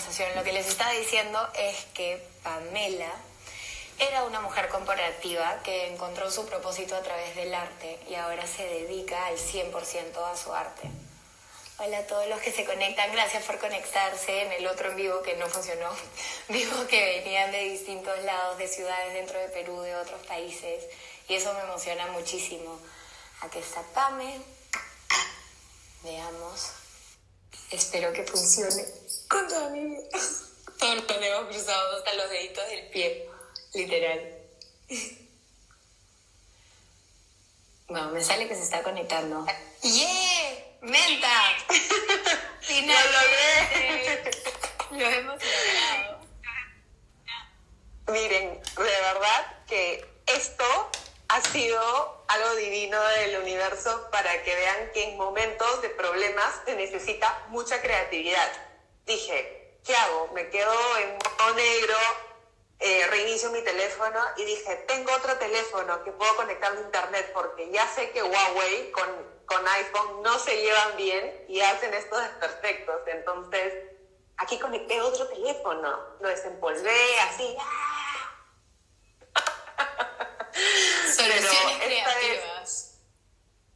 conversación. Lo que les estaba diciendo es que Pamela era una mujer corporativa que encontró su propósito a través del arte y ahora se dedica al 100% a su arte. Hola a todos los que se conectan, gracias por conectarse en el otro en vivo que no funcionó. Vivo que venían de distintos lados, de ciudades dentro de Perú, de otros países, y eso me emociona muchísimo. Aquí está Pame. Veamos. Espero que funcione con toda mi vida. Todos los dedos cruzados hasta los deditos del pie, literal. Bueno, me sale que se está conectando. ¡Yeah! ¡Menta! Finalmente. Lo hemos logrado. Miren, de verdad que esto ha sido algo divino del universo para que vean que en momentos de problemas se necesita mucha creatividad. Dije, ¿qué hago? Me quedo en modo negro, eh, reinicio mi teléfono y dije, tengo otro teléfono que puedo conectar a internet porque ya sé que Huawei con, con iPhone no se llevan bien y hacen estos desperfectos. Entonces, aquí conecté otro teléfono, lo desempolvé así. ¡ah! Soluciones Pero esta creativas.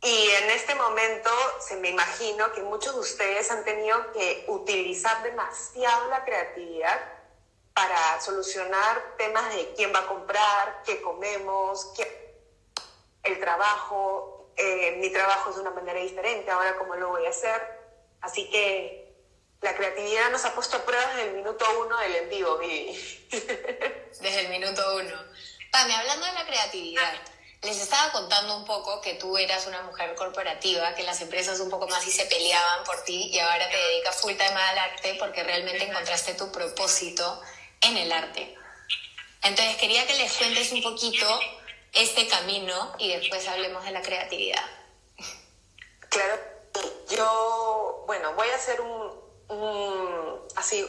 Y en este momento se me imagino que muchos de ustedes han tenido que utilizar demasiado la creatividad para solucionar temas de quién va a comprar, qué comemos, qué- el trabajo. Eh, mi trabajo es de una manera diferente, ahora cómo lo voy a hacer. Así que la creatividad nos ha puesto a prueba desde el minuto uno del en vivo, Vivi. Desde el minuto uno. Pame, hablando de la creatividad, les estaba contando un poco que tú eras una mujer corporativa, que las empresas un poco más y se peleaban por ti y ahora te dedicas full time al arte porque realmente encontraste tu propósito en el arte. Entonces quería que les cuentes un poquito este camino y después hablemos de la creatividad. Claro, yo, bueno, voy a hacer un, un- así,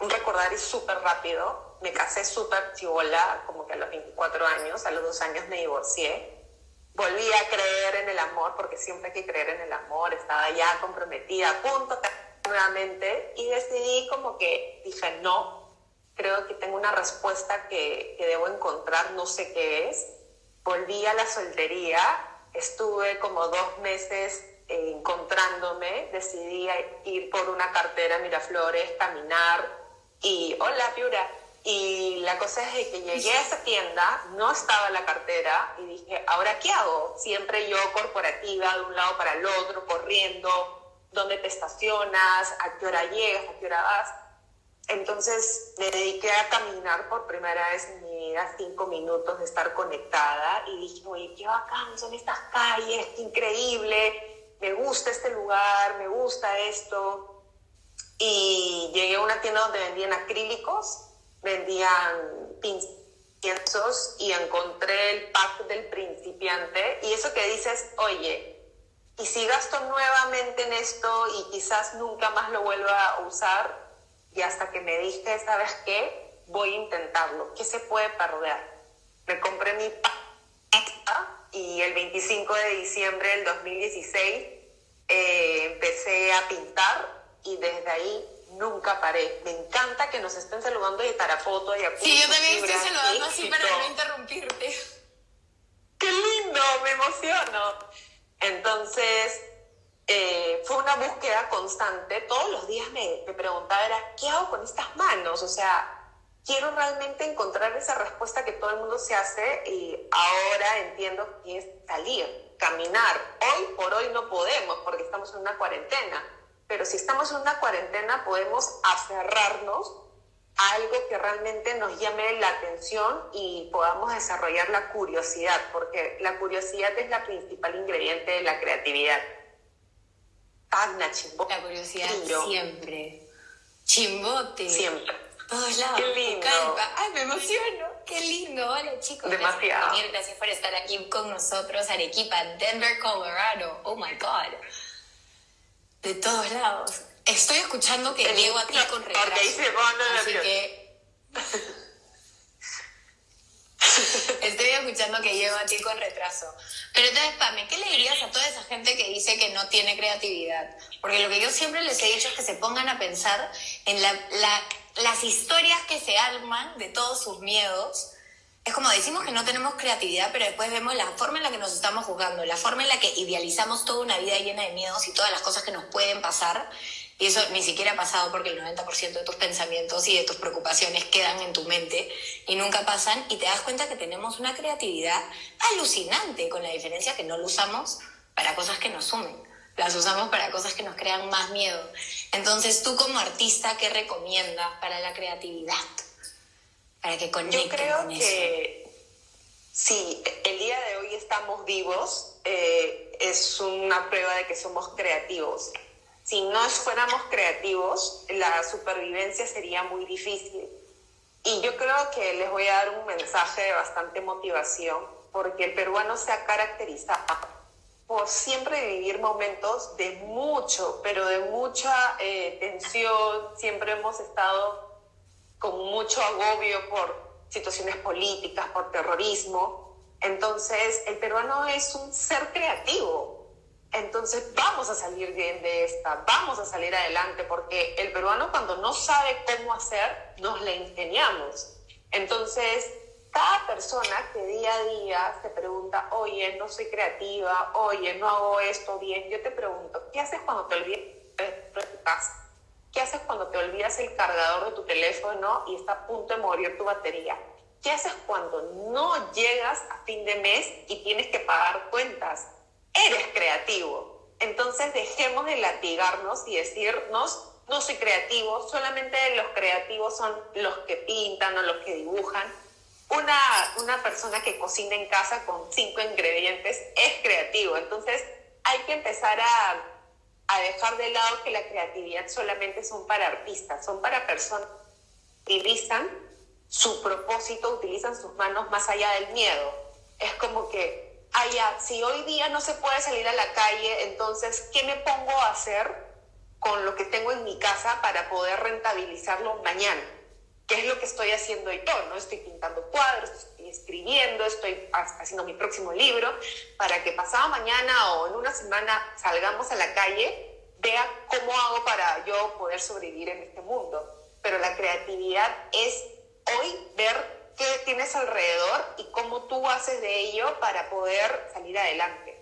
un recordario súper rápido. Me casé súper chivola, como que a los 24 años, a los dos años me divorcié. Volví a creer en el amor, porque siempre hay que creer en el amor, estaba ya comprometida, punto nuevamente, y decidí como que dije, no, creo que tengo una respuesta que, que debo encontrar, no sé qué es. Volví a la soltería, estuve como dos meses eh, encontrándome, decidí ir por una cartera Miraflores, caminar y hola Piura. Y la cosa es de que llegué a esa tienda, no estaba la cartera y dije, ¿ahora qué hago? Siempre yo corporativa, de un lado para el otro, corriendo, ¿dónde te estacionas? ¿A qué hora llegas? ¿A qué hora vas? Entonces me dediqué a caminar por primera vez en mi vida cinco minutos de estar conectada y dije, oye, qué bacán son estas calles, qué increíble, me gusta este lugar, me gusta esto. Y llegué a una tienda donde vendían acrílicos, vendían pincels y encontré el pack del principiante y eso que dices, oye, y si gasto nuevamente en esto y quizás nunca más lo vuelva a usar, y hasta que me dije, ¿sabes qué? Voy a intentarlo. ¿Qué se puede perder? Me compré mi pack y el 25 de diciembre del 2016 eh, empecé a pintar y desde ahí nunca paré. Me encanta que nos estén saludando de Tarapoto, de Sí, yo también estoy saludando así para no interrumpirte. ¡Qué lindo! Me emociono. Entonces, eh, fue una búsqueda constante. Todos los días me, me preguntaba, era, ¿qué hago con estas manos? O sea, quiero realmente encontrar esa respuesta que todo el mundo se hace y ahora entiendo que es salir, caminar. Hoy por hoy no podemos porque estamos en una cuarentena, pero si estamos en una cuarentena podemos aferrarnos a algo que realmente nos llame la atención y podamos desarrollar la curiosidad, porque la curiosidad es la principal ingrediente de la creatividad. Tacna, chimbo. La curiosidad siempre. Chimbote. Siempre. Todos lados. Qué lindo. Calpa. Ay, me emociono. Qué lindo. Hola, chicos. Demasiado. Gracias por venir. Gracias por estar aquí con nosotros. Arequipa, Denver, Colorado. Oh my God. De todos lados. Estoy escuchando que llego a ti con porque ahí retraso. se pone Así que. Estoy escuchando que llevo a ti con retraso. Pero entonces, Pame, ¿qué le dirías a toda esa gente que dice que no tiene creatividad? Porque lo que yo siempre les he dicho es que se pongan a pensar en las historias que se arman de todos sus miedos. Es como decimos que no tenemos creatividad, pero después vemos la forma en la que nos estamos juzgando, la forma en la que idealizamos toda una vida llena de miedos y todas las cosas que nos pueden pasar y eso ni siquiera ha pasado porque el 90% de tus pensamientos y de tus preocupaciones quedan en tu mente y nunca pasan y te das cuenta que tenemos una creatividad alucinante con la diferencia que no lo usamos para cosas que nos sumen, las usamos para cosas que nos crean más miedo. Entonces, tú como artista, ¿qué recomiendas para la creatividad? Para que conecten Yo creo que si el día de hoy estamos vivos, eh, es una prueba de que somos creativos. Si no fuéramos creativos, la supervivencia sería muy difícil. Y yo creo que les voy a dar un mensaje de bastante motivación, porque el peruano se ha caracterizado por siempre vivir momentos de mucho, pero de mucha eh, tensión, siempre hemos estado con mucho agobio por situaciones políticas, por terrorismo. Entonces, el peruano es un ser creativo, entonces vamos a salir bien de esta, vamos a salir adelante, porque el peruano cuando no sabe cómo hacer, nos la ingeniamos. Entonces, cada persona que día a día se pregunta, oye, no soy creativa, oye, no hago esto bien, yo te pregunto, ¿qué haces cuando te olvidas de tu casa? ¿Qué haces cuando te olvidas el cargador de tu teléfono y está a punto de morir tu batería? ¿Qué haces cuando no llegas a fin de mes y tienes que pagar cuentas? eres creativo. Entonces dejemos de latigarnos y decirnos, no soy creativo, solamente los creativos son los que pintan o los que dibujan. Una, una persona que cocina en casa con cinco ingredientes es creativo. Entonces hay que empezar a, a dejar de lado que la creatividad solamente son para artistas, son para personas que utilizan su propósito, utilizan sus manos más allá del miedo. Es como que allá, si hoy día no se puede salir a la calle, entonces, ¿qué me pongo a hacer con lo que tengo en mi casa para poder rentabilizarlo mañana? ¿Qué es lo que estoy haciendo yo? ¿no? Estoy pintando cuadros, escribiendo, estoy haciendo mi próximo libro, para que pasado mañana o en una semana salgamos a la calle, vea cómo hago para yo poder sobrevivir en este mundo. Pero la creatividad es hoy ver qué tienes alrededor y cómo tú haces de ello para poder salir adelante.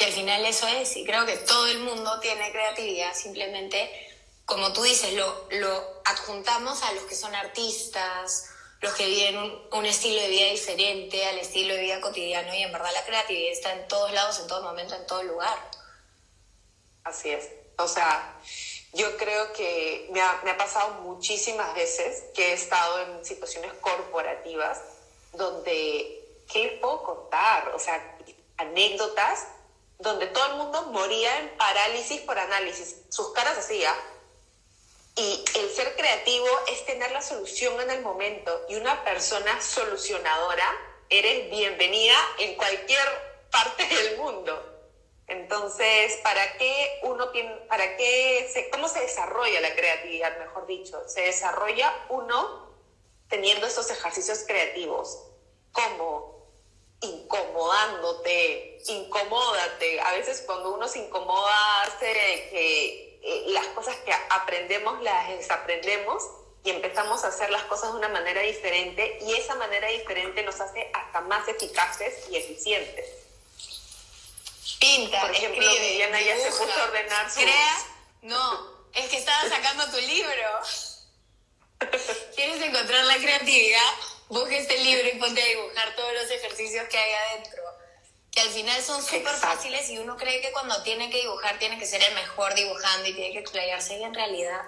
Y al final eso es, y creo que todo el mundo tiene creatividad, simplemente, como tú dices, lo, lo adjuntamos a los que son artistas, los que viven un, un, estilo de vida diferente al estilo de vida cotidiano, y en verdad la creatividad está en todos lados, en todo momento, en todo lugar. Así es. O sea, yo creo que me ha, me ha, pasado muchísimas veces que he estado en situaciones corporativas donde, ¿qué les puedo contar? O sea, anécdotas donde todo el mundo moría en parálisis por análisis, sus caras hacía. Y el ser creativo es tener la solución en el momento y una persona solucionadora, eres bienvenida en cualquier parte del mundo. Entonces, ¿para qué uno tiene, para qué, se, cómo se desarrolla la creatividad, mejor dicho? Se desarrolla uno teniendo esos ejercicios creativos, como incomodándote, incomódate. A veces cuando uno se incomoda hace que las cosas que aprendemos las desaprendemos y empezamos a hacer las cosas de una manera diferente y esa manera diferente nos hace hasta más eficaces y eficientes. Pinta, Por ejemplo, escribe, Viviana ya se puso a ordenar su... Crea, no, es que estaba sacando tu libro. ¿Quieres encontrar la creatividad? Busca este libro y ponte a dibujar todos los ejercicios que hay adentro. Que al final son súper fáciles y uno cree que cuando tiene que dibujar tiene que ser el mejor dibujando y tiene que explayarse y en realidad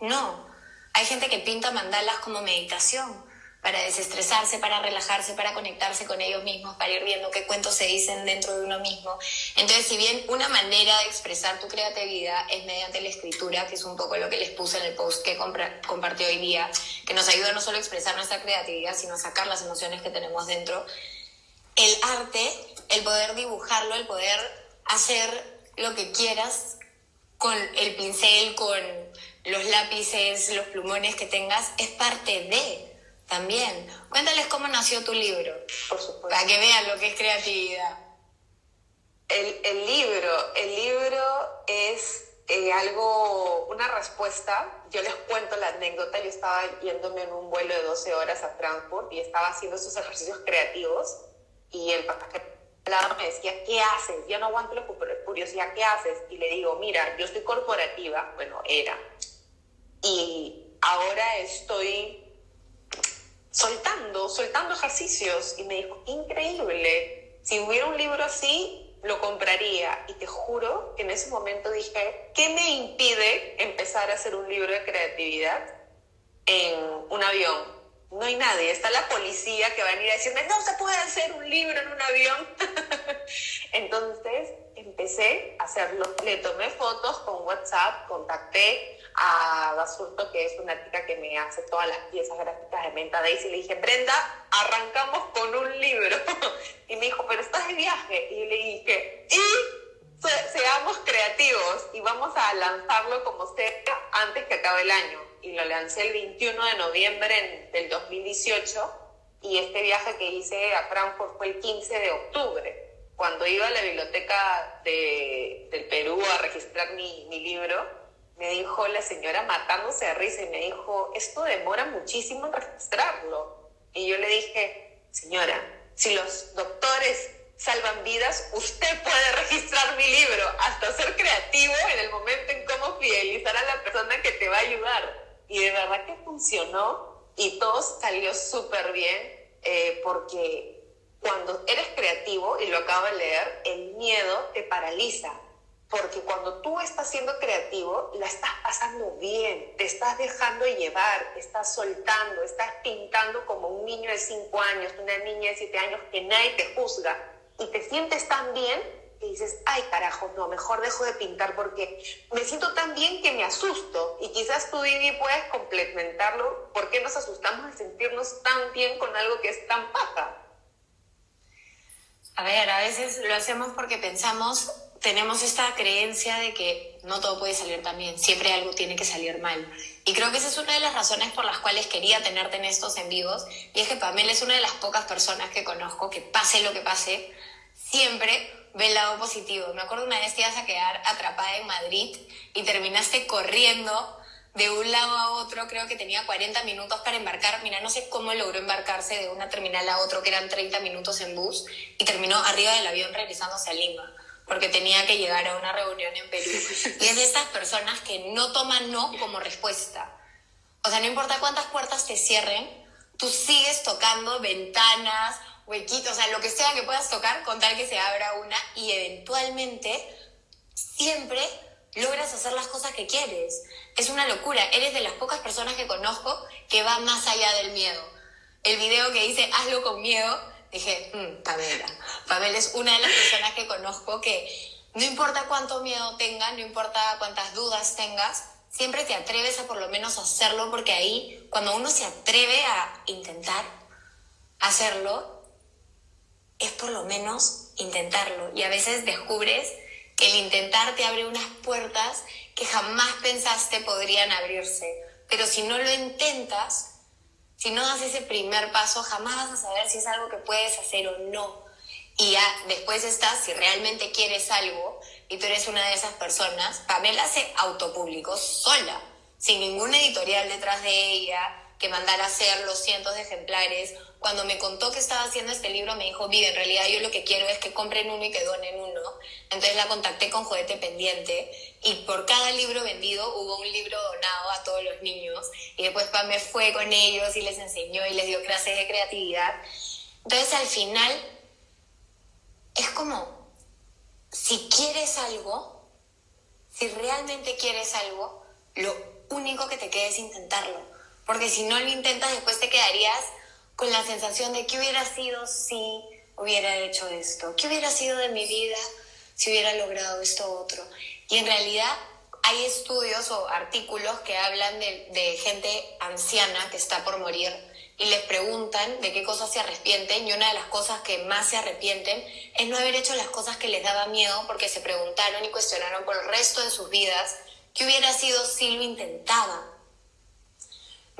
no. Hay gente que pinta mandalas como meditación para desestresarse, para relajarse, para conectarse con ellos mismos, para ir viendo qué cuentos se dicen dentro de uno mismo. Entonces, si bien una manera de expresar tu creatividad es mediante la escritura, que es un poco lo que les puse en el post que compartió hoy día, que nos ayuda no solo a expresar nuestra creatividad, sino a sacar las emociones que tenemos dentro, el arte, el poder dibujarlo, el poder hacer lo que quieras con el pincel, con los lápices, los plumones que tengas, es parte de también. Cuéntales cómo nació tu libro. Por supuesto. Para que vean lo que es creatividad. El, el libro, el libro es eh, algo, una respuesta. Yo les cuento la anécdota. Yo estaba yéndome en un vuelo de 12 horas a Frankfurt y estaba haciendo esos ejercicios creativos y el pasajero me decía, ¿qué haces? Yo no aguanto la curiosidad, ¿qué haces? Y le digo, mira, yo estoy corporativa, bueno, era, y ahora estoy soltando, soltando ejercicios. Y me dijo, increíble, si hubiera un libro así, lo compraría. Y te juro que en ese momento dije, ¿qué me impide empezar a hacer un libro de creatividad en un avión? No hay nadie. Está la policía que va a venir a decirme, no se puede hacer un libro en un avión. Entonces empecé a hacerlo. Le tomé fotos con WhatsApp, contacté a Basurto, que es una chica que me hace todas las piezas gráficas de Menta Daisy, y le dije, Brenda, arrancamos con un libro. y me dijo, pero estás de viaje. Y le dije, y seamos creativos y vamos a lanzarlo como sea antes que acabe el año y lo lancé el 21 de noviembre del 2018 y este viaje que hice a Frankfurt fue el 15 de octubre. Cuando iba a la biblioteca de, del Perú a registrar mi, mi libro, me dijo la señora matándose de risa y me dijo, esto demora muchísimo en registrarlo. Y yo le dije, señora, si los doctores salvan vidas, usted puede registrar mi libro, hasta ser creativo en el momento en cómo fidelizar a la persona que te va a ayudar. Y de verdad que funcionó y todo salió súper bien eh, porque cuando eres creativo, y lo acabo de leer, el miedo te paraliza. Porque cuando tú estás siendo creativo, la estás pasando bien, te estás dejando llevar, estás soltando, estás pintando como un niño de 5 años, una niña de 7 años que nadie te juzga y te sientes tan bien y dices, ay carajo, no, mejor dejo de pintar porque me siento tan bien que me asusto. Y quizás tú, Vivi, puedes complementarlo. ¿Por qué nos asustamos de sentirnos tan bien con algo que es tan paja? A ver, a veces lo hacemos porque pensamos, tenemos esta creencia de que no todo puede salir tan bien, siempre algo tiene que salir mal. Y creo que esa es una de las razones por las cuales quería tenerte en estos en vivos. Y es que Pamela es una de las pocas personas que conozco que pase lo que pase, siempre ve el lado positivo. Me acuerdo una vez que ibas a quedar atrapada en Madrid y terminaste corriendo de un lado a otro, creo que tenía 40 minutos para embarcar. Mira, no sé cómo logró embarcarse de una terminal a otro, que eran 30 minutos en bus, y terminó arriba del avión regresándose a Lima, porque tenía que llegar a una reunión en Perú. Y es de estas personas que no toman no como respuesta. O sea, no importa cuántas puertas te cierren, tú sigues tocando ventanas, huequito, o sea, lo que sea que puedas tocar con tal que se abra una y eventualmente siempre logras hacer las cosas que quieres. Es una locura, eres de las pocas personas que conozco que va más allá del miedo. El video que dice hazlo con miedo, dije, mmm, Pamela. Pamela es una de las personas que conozco que no importa cuánto miedo tengas, no importa cuántas dudas tengas, siempre te atreves a por lo menos hacerlo porque ahí, cuando uno se atreve a intentar hacerlo, es por lo menos intentarlo. Y a veces descubres que el intentar te abre unas puertas que jamás pensaste podrían abrirse. Pero si no lo intentas, si no das ese primer paso, jamás vas a saber si es algo que puedes hacer o no. Y ya después estás, si realmente quieres algo, y tú eres una de esas personas, Pamela se autopublicó sola, sin ningún editorial detrás de ella, que mandara hacer los cientos de ejemplares cuando me contó que estaba haciendo este libro, me dijo, Vive, en realidad yo lo que quiero es que compren uno y que donen uno. Entonces la contacté con Juguete Pendiente y por cada libro vendido hubo un libro donado a todos los niños. Y después Pam me fue con ellos y les enseñó y les dio clases de creatividad. Entonces al final es como, si quieres algo, si realmente quieres algo, lo único que te queda es intentarlo. Porque si no lo intentas, después te quedarías con la sensación de qué hubiera sido si hubiera hecho esto, qué hubiera sido de mi vida si hubiera logrado esto otro. Y en realidad hay estudios o artículos que hablan de, de gente anciana que está por morir y les preguntan de qué cosas se arrepienten y una de las cosas que más se arrepienten es no haber hecho las cosas que les daba miedo porque se preguntaron y cuestionaron por el resto de sus vidas qué hubiera sido si lo intentaban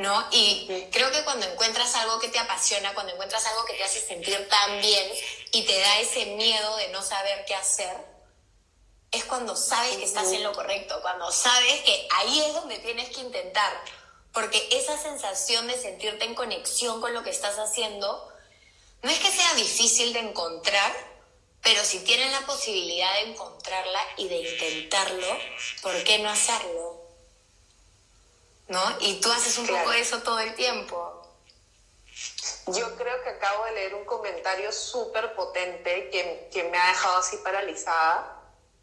¿no? Y creo que cuando encuentras algo que te apasiona, cuando encuentras algo que te hace sentir tan bien y te da ese miedo de no saber qué hacer, es cuando sabes que estás en lo correcto, cuando sabes que ahí es donde tienes que intentar, porque esa sensación de sentirte en conexión con lo que estás haciendo, no es que sea difícil de encontrar, pero si tienen la posibilidad de encontrarla y de intentarlo, ¿por qué no hacerlo? ¿No? Y tú haces un poco eso todo el tiempo. Yo creo que acabo de leer un comentario súper potente que, que, me ha dejado así paralizada,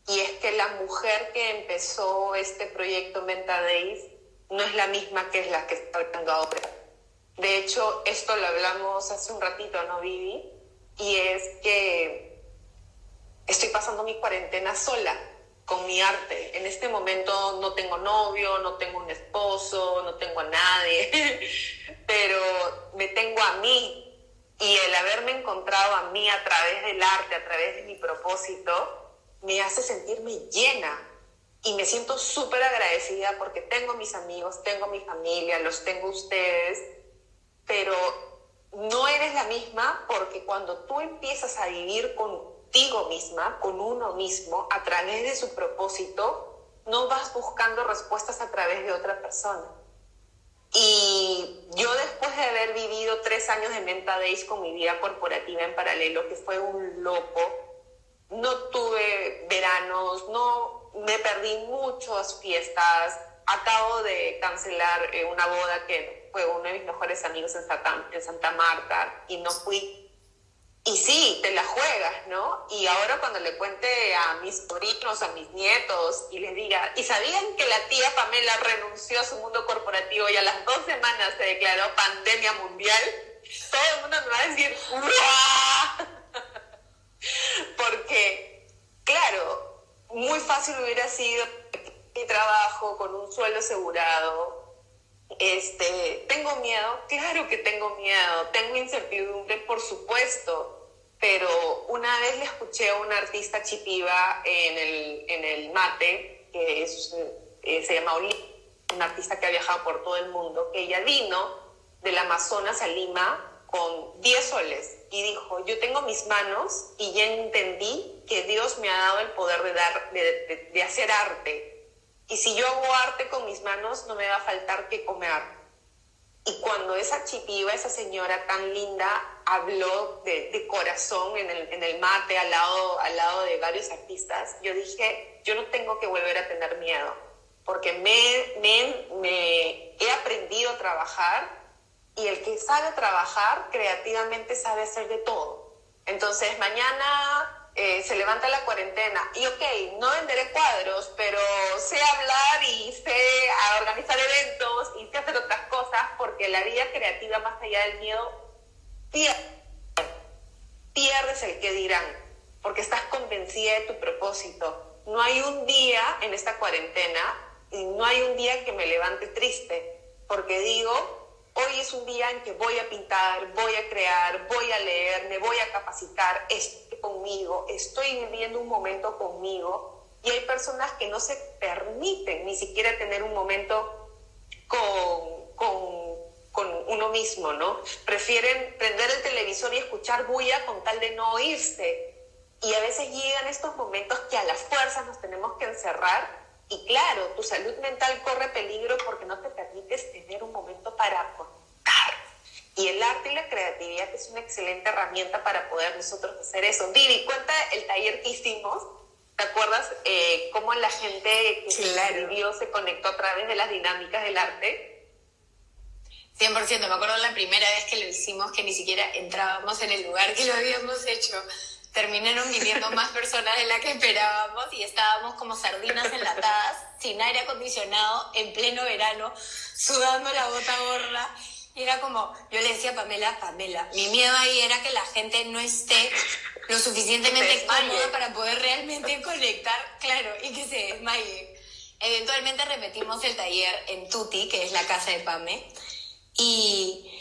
y es que la mujer que empezó este proyecto Menta Days no es la misma que es la que está hablando ahora. De hecho, esto lo hablamos hace un ratito, ¿no, Vivi? Y es que estoy pasando mi cuarentena sola con mi arte. En este momento no tengo novio, no tengo un esposo, no tengo a nadie, pero me tengo a mí. Y el haberme encontrado a mí a través del arte, a través de mi propósito, me hace sentirme llena. Y me siento súper agradecida porque tengo mis amigos, tengo mi familia, los tengo ustedes, pero no eres la misma porque cuando tú empiezas a vivir con contigo misma, con uno mismo, a través de su propósito, no vas buscando respuestas a través de otra persona. Y yo después de haber vivido tres años de Menta Days con mi vida corporativa en paralelo, que fue un loco, no tuve veranos, no me perdí muchas fiestas, acabo de cancelar eh, una boda que fue uno de mis mejores amigos en Santa, en Santa Marta y no fui y sí, te la juegas, ¿no? Y ahora cuando le cuente a mis sobrinos, a mis nietos, y les diga, ¿y sabían que la tía Pamela renunció a su mundo corporativo y a las dos semanas se declaró pandemia mundial? Todo el mundo me va a decir. Porque, claro, muy fácil hubiera sido mi trabajo con un sueldo asegurado. Este, ¿Tengo miedo? Claro que tengo miedo. ¿Tengo incertidumbre? Por supuesto pero una vez le escuché a una artista chipiva en el, en el mate, que es, eh, se llama Oli, una artista que ha viajado por todo el mundo, ella vino del Amazonas a Lima con 10 soles y dijo, yo tengo mis manos y ya entendí que Dios me ha dado el poder de, dar, de hacer arte. Y si yo hago arte con mis manos, no me va a faltar que comer y cuando esa chipiva, esa señora tan linda, habló de, corazón en el, en el, mate al lado, al lado de varios artistas, yo dije, yo no tengo que volver a tener miedo, porque me, me, me he aprendido a trabajar y el que sabe trabajar creativamente sabe hacer de todo. Entonces, mañana eh, se levanta la cuarentena y ok, no venderé cuadros, pero sé hablar y sé organizar eventos y sé hacer otras cosas porque la vida creativa más allá del miedo pierdes el que dirán porque estás convencida de tu propósito. No hay un día en esta cuarentena y no hay un día que me levante triste porque digo, Hoy es un día en que voy a pintar, voy a crear, voy a leer, me voy a capacitar, estoy conmigo, estoy viviendo un momento conmigo. Y hay personas que no se permiten ni siquiera tener un momento con, con, con uno mismo, ¿no? Prefieren prender el televisor y escuchar bulla con tal de no oírse. Y a veces llegan estos momentos que a las fuerzas nos tenemos que encerrar y claro, tu salud mental corre peligro porque no te permites tener un momento para contar. Y el arte y la creatividad es una excelente herramienta para poder nosotros hacer eso. Vivi, cuenta el taller que hicimos. ¿Te acuerdas eh, cómo la gente que se vivió se conectó a través de las dinámicas del arte? 100%, me acuerdo la primera vez que lo hicimos que ni siquiera entrábamos en el lugar que lo habíamos hecho terminaron viniendo más personas de las que esperábamos y estábamos como sardinas enlatadas, sin aire acondicionado, en pleno verano, sudando la bota gorda. Y era como, yo le decía a Pamela, Pamela, mi miedo ahí era que la gente no esté lo suficientemente cómoda para poder realmente conectar, claro, y que se desmaye. Eventualmente repetimos el taller en Tuti, que es la casa de Pame, y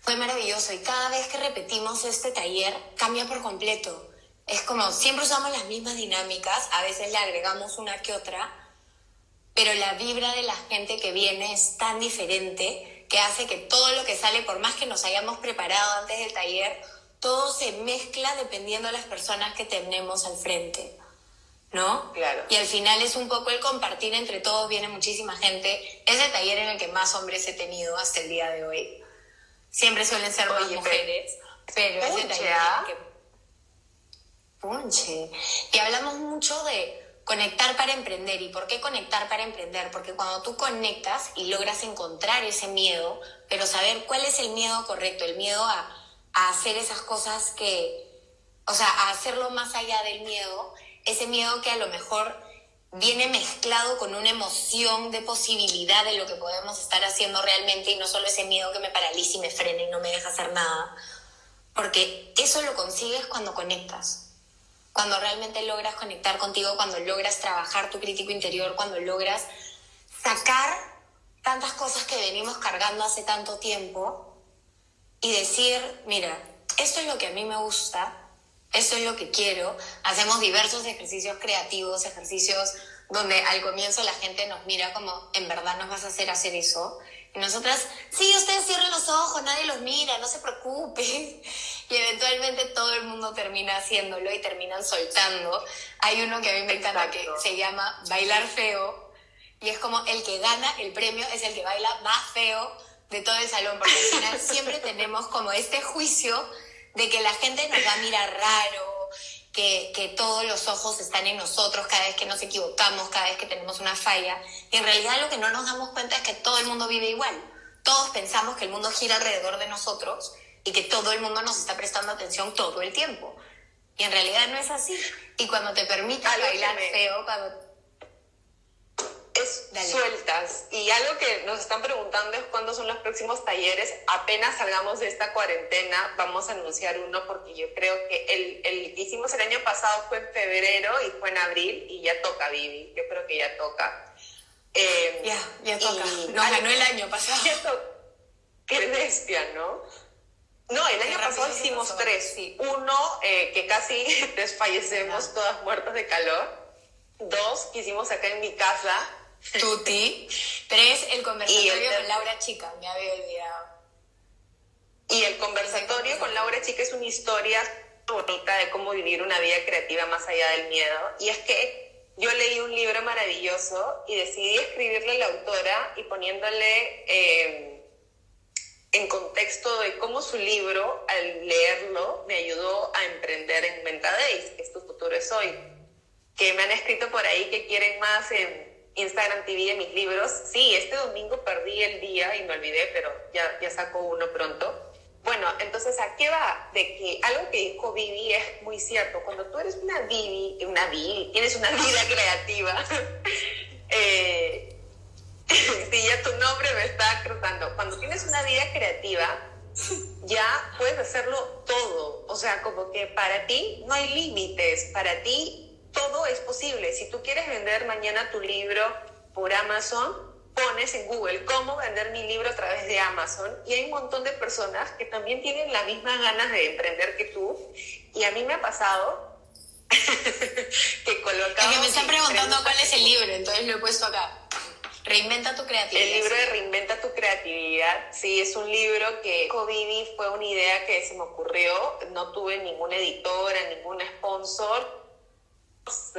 fue maravilloso. Y cada vez que repetimos este taller, cambia por completo es como siempre usamos las mismas dinámicas, a veces le agregamos una que otra, pero la vibra de la gente que viene es tan diferente que hace que todo lo que sale, por más que nos hayamos preparado antes del taller, todo se mezcla dependiendo de las personas que tenemos al frente. ¿no? Claro. Y al final es un poco el compartir entre todos, viene muchísima gente. Es el taller en el que más hombres he tenido hasta el día de hoy. Siempre suelen ser más mujeres, pero, es el taller en el que... Punche. Y hablamos mucho de conectar para emprender. ¿Y por qué conectar para emprender? Porque cuando tú conectas y logras encontrar ese miedo, pero saber cuál es el miedo correcto, el miedo a, a hacer esas cosas que, o sea, a hacerlo más allá del miedo, ese miedo que a lo mejor viene mezclado con una emoción de posibilidad de lo que podemos estar haciendo realmente y no solo ese miedo que me paraliza y me frena y no me deja hacer nada. Porque eso lo consigues cuando conectas, cuando realmente logras conectar contigo, cuando logras trabajar tu crítico interior, cuando logras sacar tantas cosas que venimos cargando hace tanto tiempo y decir, mira, esto es lo que a mí me gusta, eso es lo que quiero. Hacemos diversos ejercicios creativos, ejercicios donde al comienzo la gente nos mira como, ¿en verdad nos vas a hacer hacer eso? Y nosotras, sí, ustedes cierren los ojos, nadie los mira, no se preocupen. Y eventualmente todo el mundo termina haciéndolo y terminan soltando. Hay uno que a mí me encanta que se llama Bailar Feo. Y es como el que gana el premio es el que baila más feo de todo el salón, porque al final siempre tenemos como este juicio de que la gente nos va a mirar raro, que, que, todos los ojos están en nosotros cada vez que nos equivocamos, cada vez que tenemos una falla. Y en realidad lo que no nos damos cuenta es que todo el mundo vive igual. Todos pensamos que el mundo gira alrededor de nosotros y que todo el mundo nos está prestando atención todo el tiempo. Y en realidad no es así. Y cuando te permites bailar feo, cuando es sueltas. Y algo que nos están preguntando es cuándo son los próximos talleres. Apenas salgamos de esta cuarentena, vamos a anunciar uno porque yo creo que el, el que hicimos el año pasado fue en febrero y fue en abril y ya toca, Vivi. Yo creo que ya toca. Eh, ya, ya toca. Nos ganó el año pasado. Qué bestia, ¿no? No, el año pasado hicimos tres. Sí. Uno, eh, que casi desfallecemos todas muertas de calor. Dos, que hicimos acá en mi casa Tuti. Tres, el conversatorio con Laura Chica, me había olvidado. Y el conversatorio con Laura Chica es una historia bonita de cómo vivir una vida creativa más allá del miedo. Y es que yo leí un libro maravilloso y decidí escribirle a la autora y poniéndole eh, en contexto de cómo su libro, al leerlo, me ayudó a emprender en Mentadays, que es tu futuro es hoy. Que me han escrito por ahí que quieren más en Instagram TV de mis libros. Sí, este domingo perdí el día y me olvidé, pero ya, ya saco uno pronto. Bueno, entonces, ¿a qué va? De que algo que dijo Vivi es muy cierto. Cuando tú eres una Vivi, una Vivi, tienes una vida creativa, eh, sí, ya tu nombre me está cruzando. Cuando tienes una vida creativa, ya puedes hacerlo todo. O sea, como que para ti no hay límites. Para ti todo es posible. Si tú quieres vender mañana tu libro por Amazon, pones en Google cómo vender mi libro a través de Amazon y hay un montón de personas que también tienen las mismas ganas de emprender que tú. Y a mí me ha pasado que colocamos... Es que me están preguntando cuál es el libro, entonces lo he puesto acá. Reinventa tu creatividad. El libro de Reinventa tu creatividad, sí, es un libro que Vivi fue una idea que se me ocurrió, no tuve ninguna editora, ningún sponsor,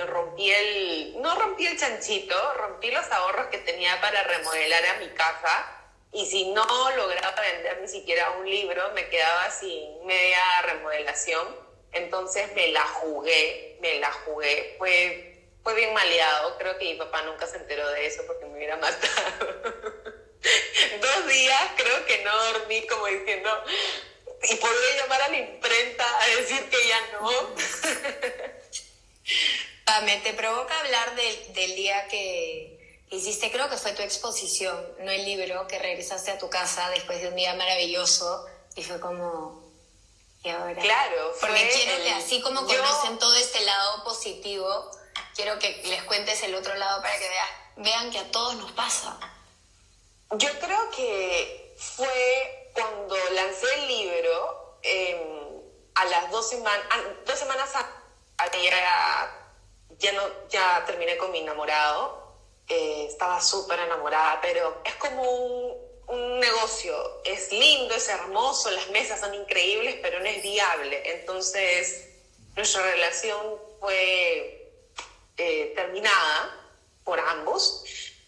rompí el, no rompí el chanchito, rompí los ahorros que tenía para remodelar a mi casa y si no lograba vender ni siquiera un libro, me quedaba sin media remodelación. Entonces me la jugué, me la jugué. Fue, fue bien maleado. Creo que mi papá nunca se enteró de eso porque me hubiera matado. Dos días creo que no dormí como diciendo, y podría llamar a la imprenta a decir que ya no. Me te provoca hablar del, día que hiciste, creo que fue tu exposición, no el libro, que regresaste a tu casa después de un día maravilloso y fue como, ¿y ahora? Claro, Porque quiero que así como conocen todo este lado positivo, quiero que les cuentes el otro lado para que vean que a todos nos pasa. Yo creo que fue cuando lancé el libro, em, a las dos semanas, dos semanas antes ya, ya, no, ya terminé con mi enamorado, eh, estaba súper enamorada, pero es como un, un negocio. Es lindo, es hermoso, las mesas son increíbles, pero no es viable. Entonces, nuestra relación fue eh, terminada por ambos.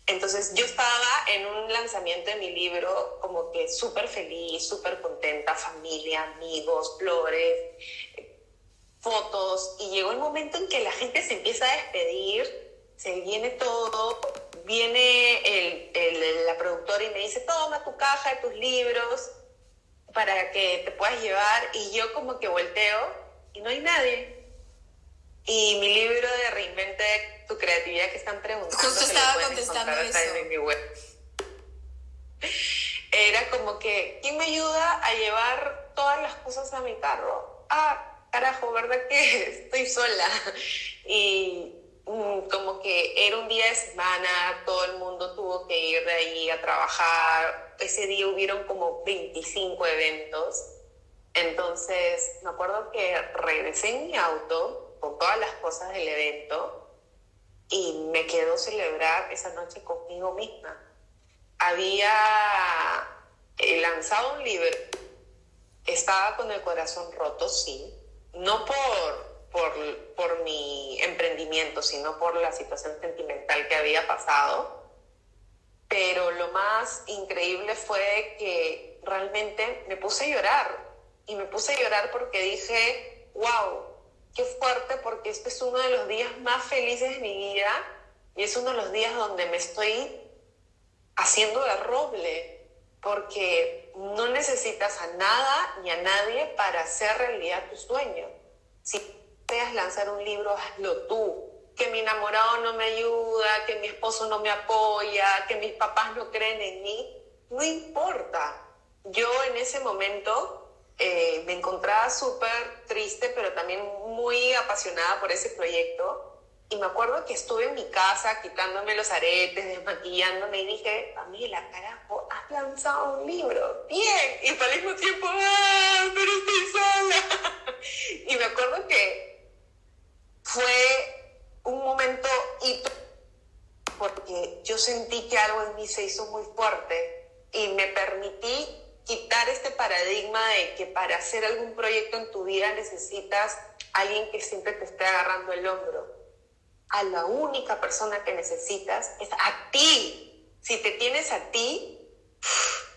Entonces yo estaba en un lanzamiento de mi libro como que súper feliz, súper contenta, familia, amigos, flores, fotos, y llegó el momento en que la gente se empieza a despedir, se viene todo, viene el, la productora y me dice, toma tu caja de tus libros para que te puedas llevar, y yo como que volteo y no hay nadie. Y mi libro de Reinvente tu creatividad que están preguntando. Justo estaba contestando eso. Era como que, ¿quién me ayuda a llevar todas las cosas a mi carro? Ah, carajo, ¿verdad que estoy sola? Y mm, como que era un día de semana, todo el mundo tuvo que ir de ahí a trabajar. Ese día hubieron como 25 eventos. Entonces, me acuerdo que regresé en mi auto con todas las cosas del evento y me quedó celebrar esa noche conmigo misma. Había eh, lanzado un libro, estaba con el corazón roto, sí, no por, por, por mi emprendimiento, sino por la situación sentimental que había pasado. Pero lo más increíble fue que realmente me puse a llorar. Y me puse a llorar porque dije, wow, qué fuerte porque este es uno de los días más felices de mi vida y es uno de los días donde me estoy haciendo de roble porque no necesitas a nada ni a nadie para hacer realidad tu sueño. Si deseas lanzar un libro, hazlo tú. Que mi enamorado no me ayuda, que mi esposo no me apoya, que mis papás no creen en mí, no importa. Yo en ese momento eh, me encontraba súper triste, pero también muy apasionada por ese proyecto. Y me acuerdo que estuve en mi casa quitándome los aretes, desmaquillándome y dije, Pamela, carajo, has lanzado un libro. Bien. Y al mismo tiempo, ¡ah, pero estoy sola! y me acuerdo que fue un momento hito porque yo sentí que algo en mí se hizo muy fuerte y me permití quitar este paradigma de que para hacer algún proyecto en tu vida necesitas alguien que siempre te esté agarrando el hombro. A la única persona que necesitas es a ti. Si te tienes a ti,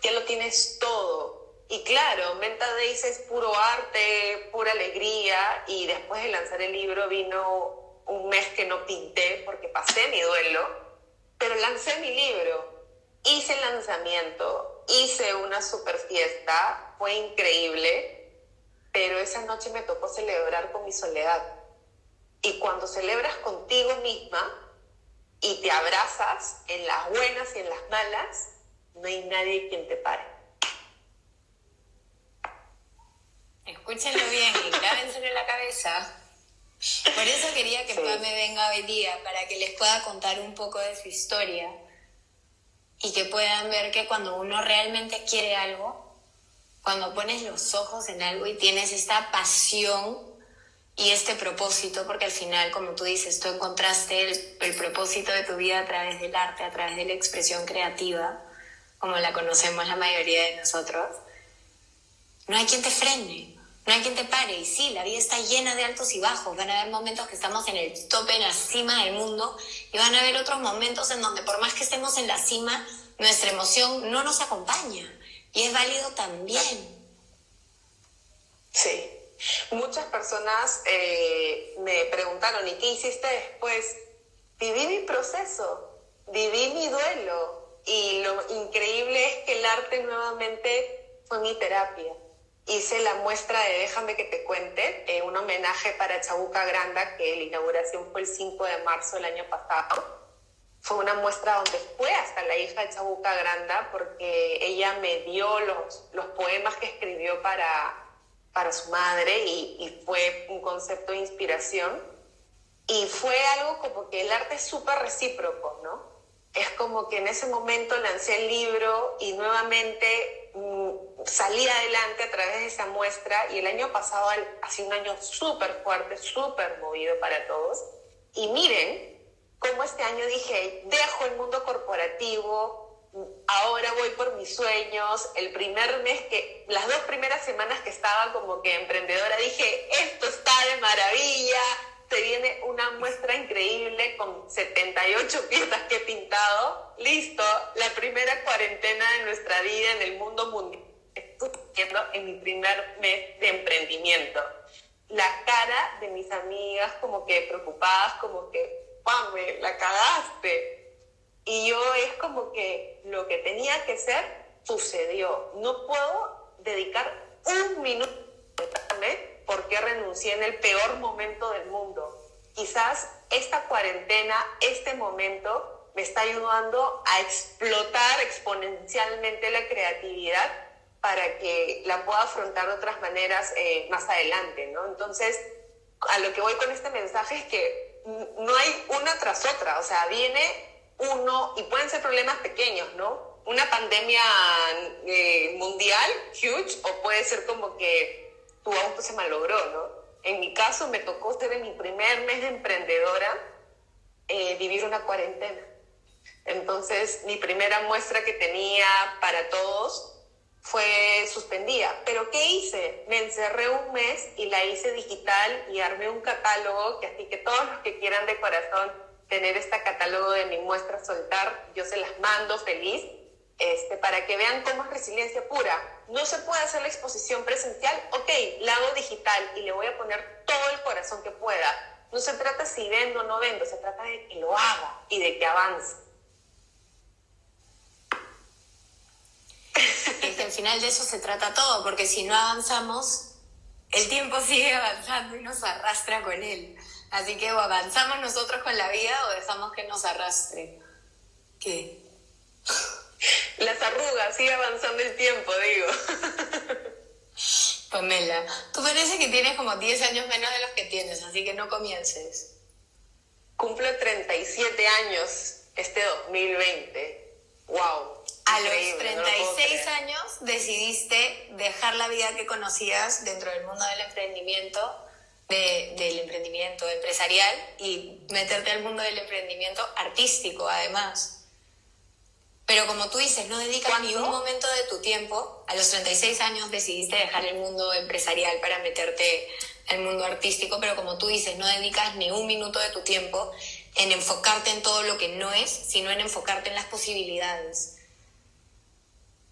ya lo tienes todo. Y claro, Menta Days es puro arte, pura alegría. Y después de lanzar el libro vino un mes que no pinté porque pasé mi duelo. Pero lancé mi libro, hice el lanzamiento, hice una super fiesta, fue increíble, pero esa noche me tocó celebrar con mi soledad. Y cuando celebras contigo misma y te abrazas en las buenas y en las malas, no hay nadie quien te pare. Escúchenlo bien y grábenselo en la cabeza. Por eso quería que sí. me venga hoy día, para que les pueda contar un poco de su historia y que puedan ver que cuando uno realmente quiere algo, cuando pones los ojos en algo y tienes esta pasión y este propósito, porque al final, como tú dices, tú encontraste el, el, propósito de tu vida a través del arte, a través de la expresión creativa, como la conocemos la mayoría de nosotros, no hay quien te frene, no hay quien te pare. Y sí, la vida está llena de altos y bajos. Van a haber momentos que estamos en el tope, en la cima del mundo, y van a haber otros momentos en donde por más que estemos en la cima, nuestra emoción no nos acompaña. Y es válido también. Sí. Muchas personas eh, me preguntaron, ¿y qué hiciste después? Viví mi proceso, viví mi duelo. Y lo increíble es que el arte nuevamente fue mi terapia hice la muestra de Déjame que te cuente, eh, un homenaje para Chabuca Granda, que la inauguración fue el 5 de marzo del año pasado. Fue una muestra donde fue hasta la hija de Chabuca Granda, porque ella me dio los, los poemas que escribió para, para su madre y, y fue un concepto de inspiración. Y fue algo como que el arte es súper recíproco, ¿no? Es como que en ese momento lancé el libro y nuevamente mm, salí adelante a través de esa muestra y el año pasado ha sido un año súper fuerte, súper movido para todos. Y miren cómo este año dije, dejo el mundo corporativo, ahora voy por mis sueños. El primer mes que, las dos primeras semanas que estaba como que emprendedora, dije, esto está de maravilla, te viene una muestra increíble con 78 piezas que he pintado. Listo, la primera cuarentena de nuestra vida en el mundo mundial. Estoy en mi primer mes de emprendimiento. La cara de mis amigas como que preocupadas, como que, ¡pame, la cagaste! Y yo es como que lo que tenía que ser sucedió. No puedo dedicar un minuto porque renuncié en el peor momento del mundo. Quizás esta cuarentena, este momento, me está ayudando a explotar exponencialmente la creatividad para que la pueda afrontar de otras maneras eh, más adelante, ¿no? Entonces, a lo que voy con este mensaje es que no hay una tras otra, o sea, viene uno, y pueden ser problemas pequeños, ¿no? Una pandemia eh, mundial, huge, o puede ser como que tu auto se malogró, ¿no? En mi caso me tocó ser en mi primer mes de emprendedora eh, vivir una cuarentena. Entonces mi primera muestra que tenía para todos fue suspendida. Pero ¿qué hice? Me encerré un mes y la hice digital y armé un catálogo que así que todos los que quieran de corazón tener este catálogo de mi muestra soltar, yo se las mando feliz, este, para que vean cómo es resiliencia pura. No se puede hacer la exposición presencial, ok, la hago digital y le voy a poner todo el corazón que pueda. No se trata si vendo o no vendo, se trata de que lo haga y de que avance. Es que al final de eso se trata todo, porque si no avanzamos, el tiempo sigue avanzando y nos arrastra con él. Así que o avanzamos nosotros con la vida o dejamos que nos arrastre. ¿Qué? Las arrugas, sigue avanzando el tiempo, digo. Pamela, tú parece que tienes como 10 años menos de los que tienes, así que no comiences. Cumplo 37 años este 2020. ¡Wow! A los 36 años decidiste dejar la vida que conocías dentro del mundo del emprendimiento del emprendimiento empresarial y meterte al mundo del emprendimiento artístico, además. Pero como tú dices, no dedicas ni un momento de tu tiempo. A los 36 años decidiste dejar el mundo empresarial para meterte al mundo artístico, pero como tú dices, no dedicas ni un minuto de tu tiempo en enfocarte en todo lo que no es, sino en enfocarte en las posibilidades.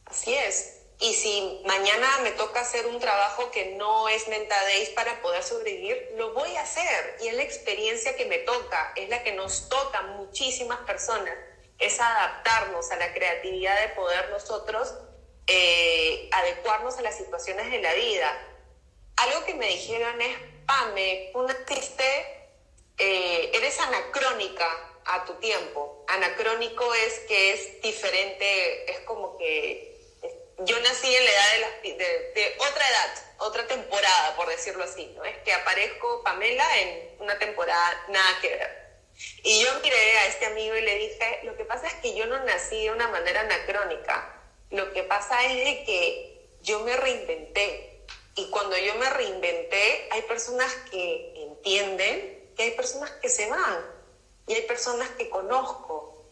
Así es. Y si mañana me toca hacer un trabajo que no es mentadéis para poder sobrevivir, lo voy a hacer. Y es la experiencia que me toca, es la que nos toca a muchísimas personas, es adaptarnos a la creatividad de poder nosotros eh, adecuarnos a las situaciones de la vida. Algo que me dijeron es, Pame, un artista, eh, eres anacrónica a tu tiempo. Anacrónico es que es diferente, es como que yo nací en la edad de, de, otra edad, otra temporada, por decirlo así, ¿no? Es que aparezco Pamela en una temporada nada que ver. Y yo miré a este amigo y le dije, lo que pasa es que yo no nací de una manera anacrónica, lo que pasa es de que yo me reinventé. Y cuando yo me reinventé, hay personas que entienden que hay personas que se van. Y hay personas que conozco.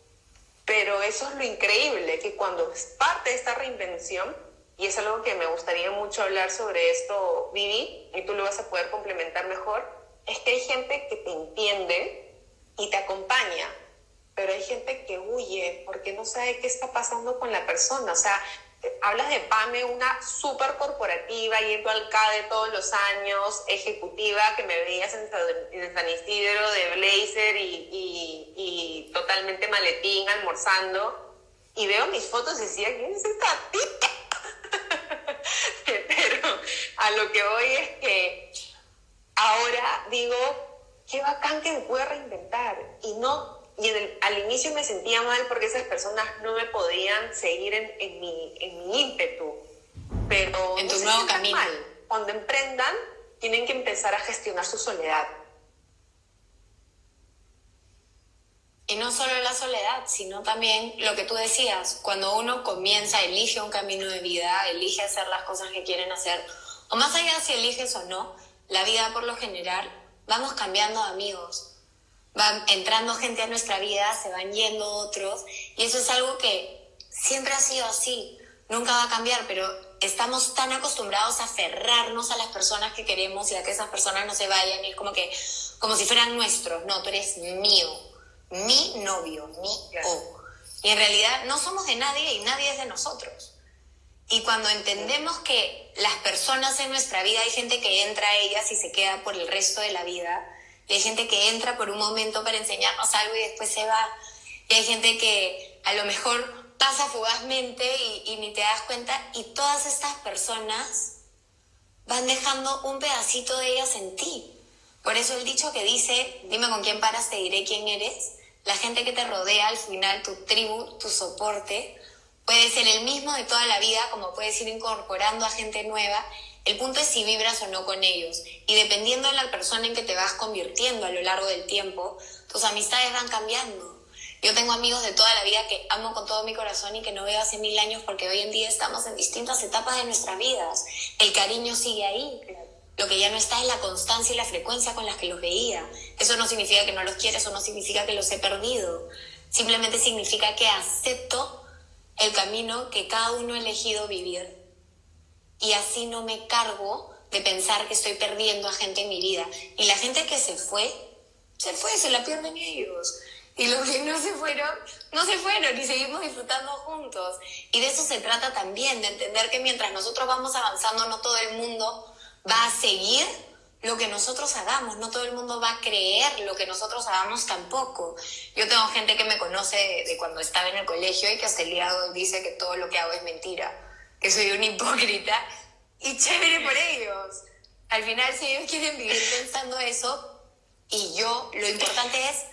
Pero eso es lo increíble, que cuando es parte de esta reinvención, y es algo que me gustaría mucho hablar sobre esto, Vivi, y tú lo vas a poder complementar mejor, es que hay gente que te entiende y te acompaña, pero hay gente que huye porque no sabe qué está pasando con la persona. O sea, hablas de PAME, una súper corporativa, yendo al CADE todos los años, ejecutiva, que me veías en, San Isidro de blazer y, y, totalmente maletín, almorzando, y veo mis fotos y decía, ¿quién es esta tita? Pero a lo que voy es que ahora digo, qué bacán que me pueda reinventar y no y al inicio me sentía mal porque esas personas no me podían seguir en, en, mi, en mi ímpetu. Pero en tu nuevo camino. Cuando emprendan, tienen que empezar a gestionar su soledad. Y no solo la soledad, sino también lo que tú decías, cuando uno comienza, elige un camino de vida, elige hacer las cosas que quieren hacer, o más allá si eliges o no, la vida por lo general, vamos cambiando amigos, van entrando gente a nuestra vida, se van yendo otros, y eso es algo que siempre ha sido así, nunca va a cambiar, pero estamos tan acostumbrados a aferrarnos a las personas que queremos y a que esas personas no se vayan, y es como que, como si fueran nuestros, no, tú eres mío, mi novio, mi o. Y en realidad no somos de nadie y nadie es de nosotros. Y cuando entendemos que las personas en nuestra vida, hay gente que entra a ellas y se queda por el resto de la vida, y hay gente que entra por un momento para enseñarnos algo y después se va, y hay gente que a lo mejor pasa fugazmente y, ni te das cuenta, y todas estas personas van dejando un pedacito de ellas en ti. Por eso el dicho que dice, dime con quién paras, te diré quién eres, la gente que te rodea al final, tu tribu, tu soporte, puede ser el mismo de toda la vida, como puedes ir incorporando a gente nueva. El punto es si vibras o no con ellos. Y dependiendo de la persona en que te vas convirtiendo a lo largo del tiempo, tus amistades van cambiando. Yo tengo amigos de toda la vida que amo con todo mi corazón y que no veo hace mil años porque hoy en día estamos en distintas etapas de nuestras vidas. El cariño sigue ahí. Lo que ya no está es la constancia y la frecuencia con las que los veía. Eso no significa que no los quieres o no significa que los he perdido. Simplemente significa que acepto el camino que cada uno ha elegido vivir. Y así no me cargo de pensar que estoy perdiendo a gente en mi vida. Y la gente que se fue, se fue, se la pierden ellos. Y los que no se fueron, no se fueron y seguimos disfrutando juntos. Y de eso se trata también, de entender que mientras nosotros vamos avanzando, no todo el mundo va a seguir lo que nosotros hagamos, no todo el mundo va a creer lo que nosotros hagamos tampoco. Yo tengo gente que me conoce de, cuando estaba en el colegio y que hasta el día dice que todo lo que hago es mentira, que soy un hipócrita y chévere por ellos. Al final, si ellos quieren vivir pensando eso, y yo, lo importante es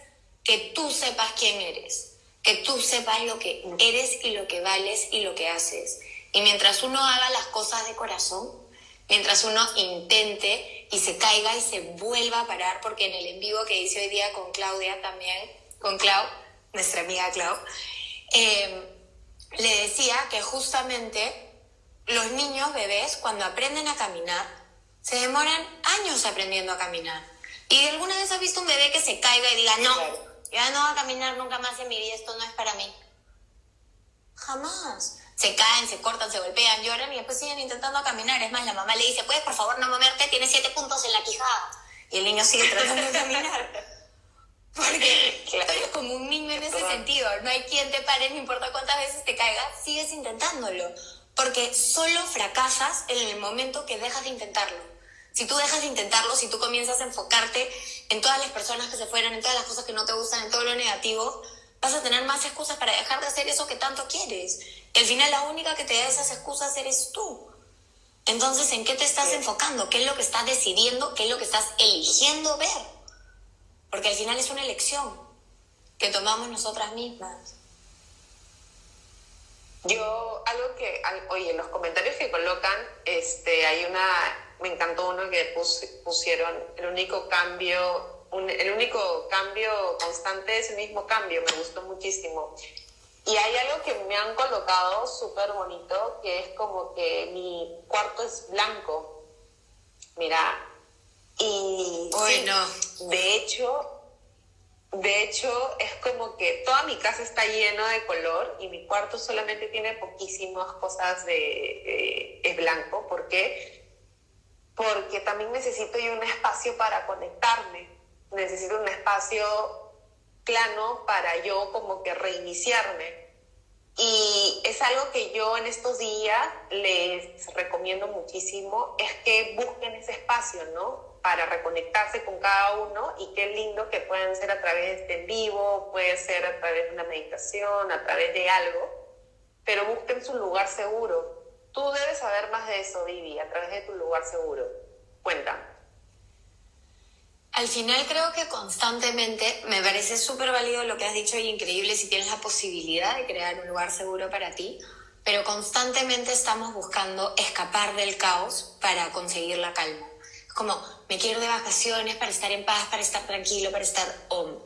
que tú sepas quién eres, que tú sepas lo que eres y lo que vales y lo que haces. Y mientras uno haga las cosas de corazón, mientras uno intente y se caiga y se vuelva a parar, porque en el en vivo que hice hoy día con Claudia también, con Clau, nuestra amiga Clau, em, le decía que justamente los niños bebés cuando aprenden a caminar, se demoran años aprendiendo a caminar. ¿Y alguna vez has visto un bebé que se caiga y diga, no, ya no va a caminar nunca más en mi vida, esto no es para mí? Jamás se caen, se cortan, se golpean, lloran y después siguen intentando caminar. Es más, la mamá le dice, puedes por favor no moverte, tienes siete puntos en la quijada. Y el niño sigue tratando de caminar. Porque eres como un niño en ese sentido. No hay quien te pare, no importa cuántas veces te caigas, sigues intentándolo. Porque solo fracasas en el momento que dejas de intentarlo. Si tú dejas de intentarlo, si tú comienzas a enfocarte en todas las personas que se fueran, en todas las cosas que no te gustan, en todo lo negativo, vas a tener más excusas para dejar de hacer eso que tanto quieres. Y al final la única que te da esas excusas eres tú. Entonces, ¿en qué te estás enfocando? ¿Qué es lo que estás decidiendo? ¿Qué es lo que estás eligiendo ver? Porque al final es una elección que tomamos nosotras mismas. Yo, algo que, oye, en los comentarios que colocan, este, hay una, me encantó uno que pusieron, el único cambio el único cambio constante es el mismo cambio, me gustó muchísimo. Y hay algo que me han colocado súper bonito, que es como que mi cuarto es blanco. Mira, y bueno de hecho, de hecho es como que toda mi casa está llena de color y mi cuarto solamente tiene poquísimas cosas de, es blanco. ¿Por qué? Porque también necesito yo un espacio para conectarme necesito un espacio plano para yo como que reiniciarme. Y es algo que yo en estos días les recomiendo muchísimo, es que busquen ese espacio, ¿no? Para reconectarse con cada uno y qué lindo que pueden ser a través de en vivo, puede ser a través de una meditación, a través de algo, pero busquen su lugar seguro. Tú debes saber más de eso, Vivi, a través de tu lugar seguro. Al final creo que constantemente me parece súper válido lo que has dicho y increíble si tienes la posibilidad de crear un lugar seguro para ti, pero constantemente estamos buscando escapar del caos para conseguir la calma. Es como, me quiero de vacaciones para estar en paz, para estar tranquilo, para estar om.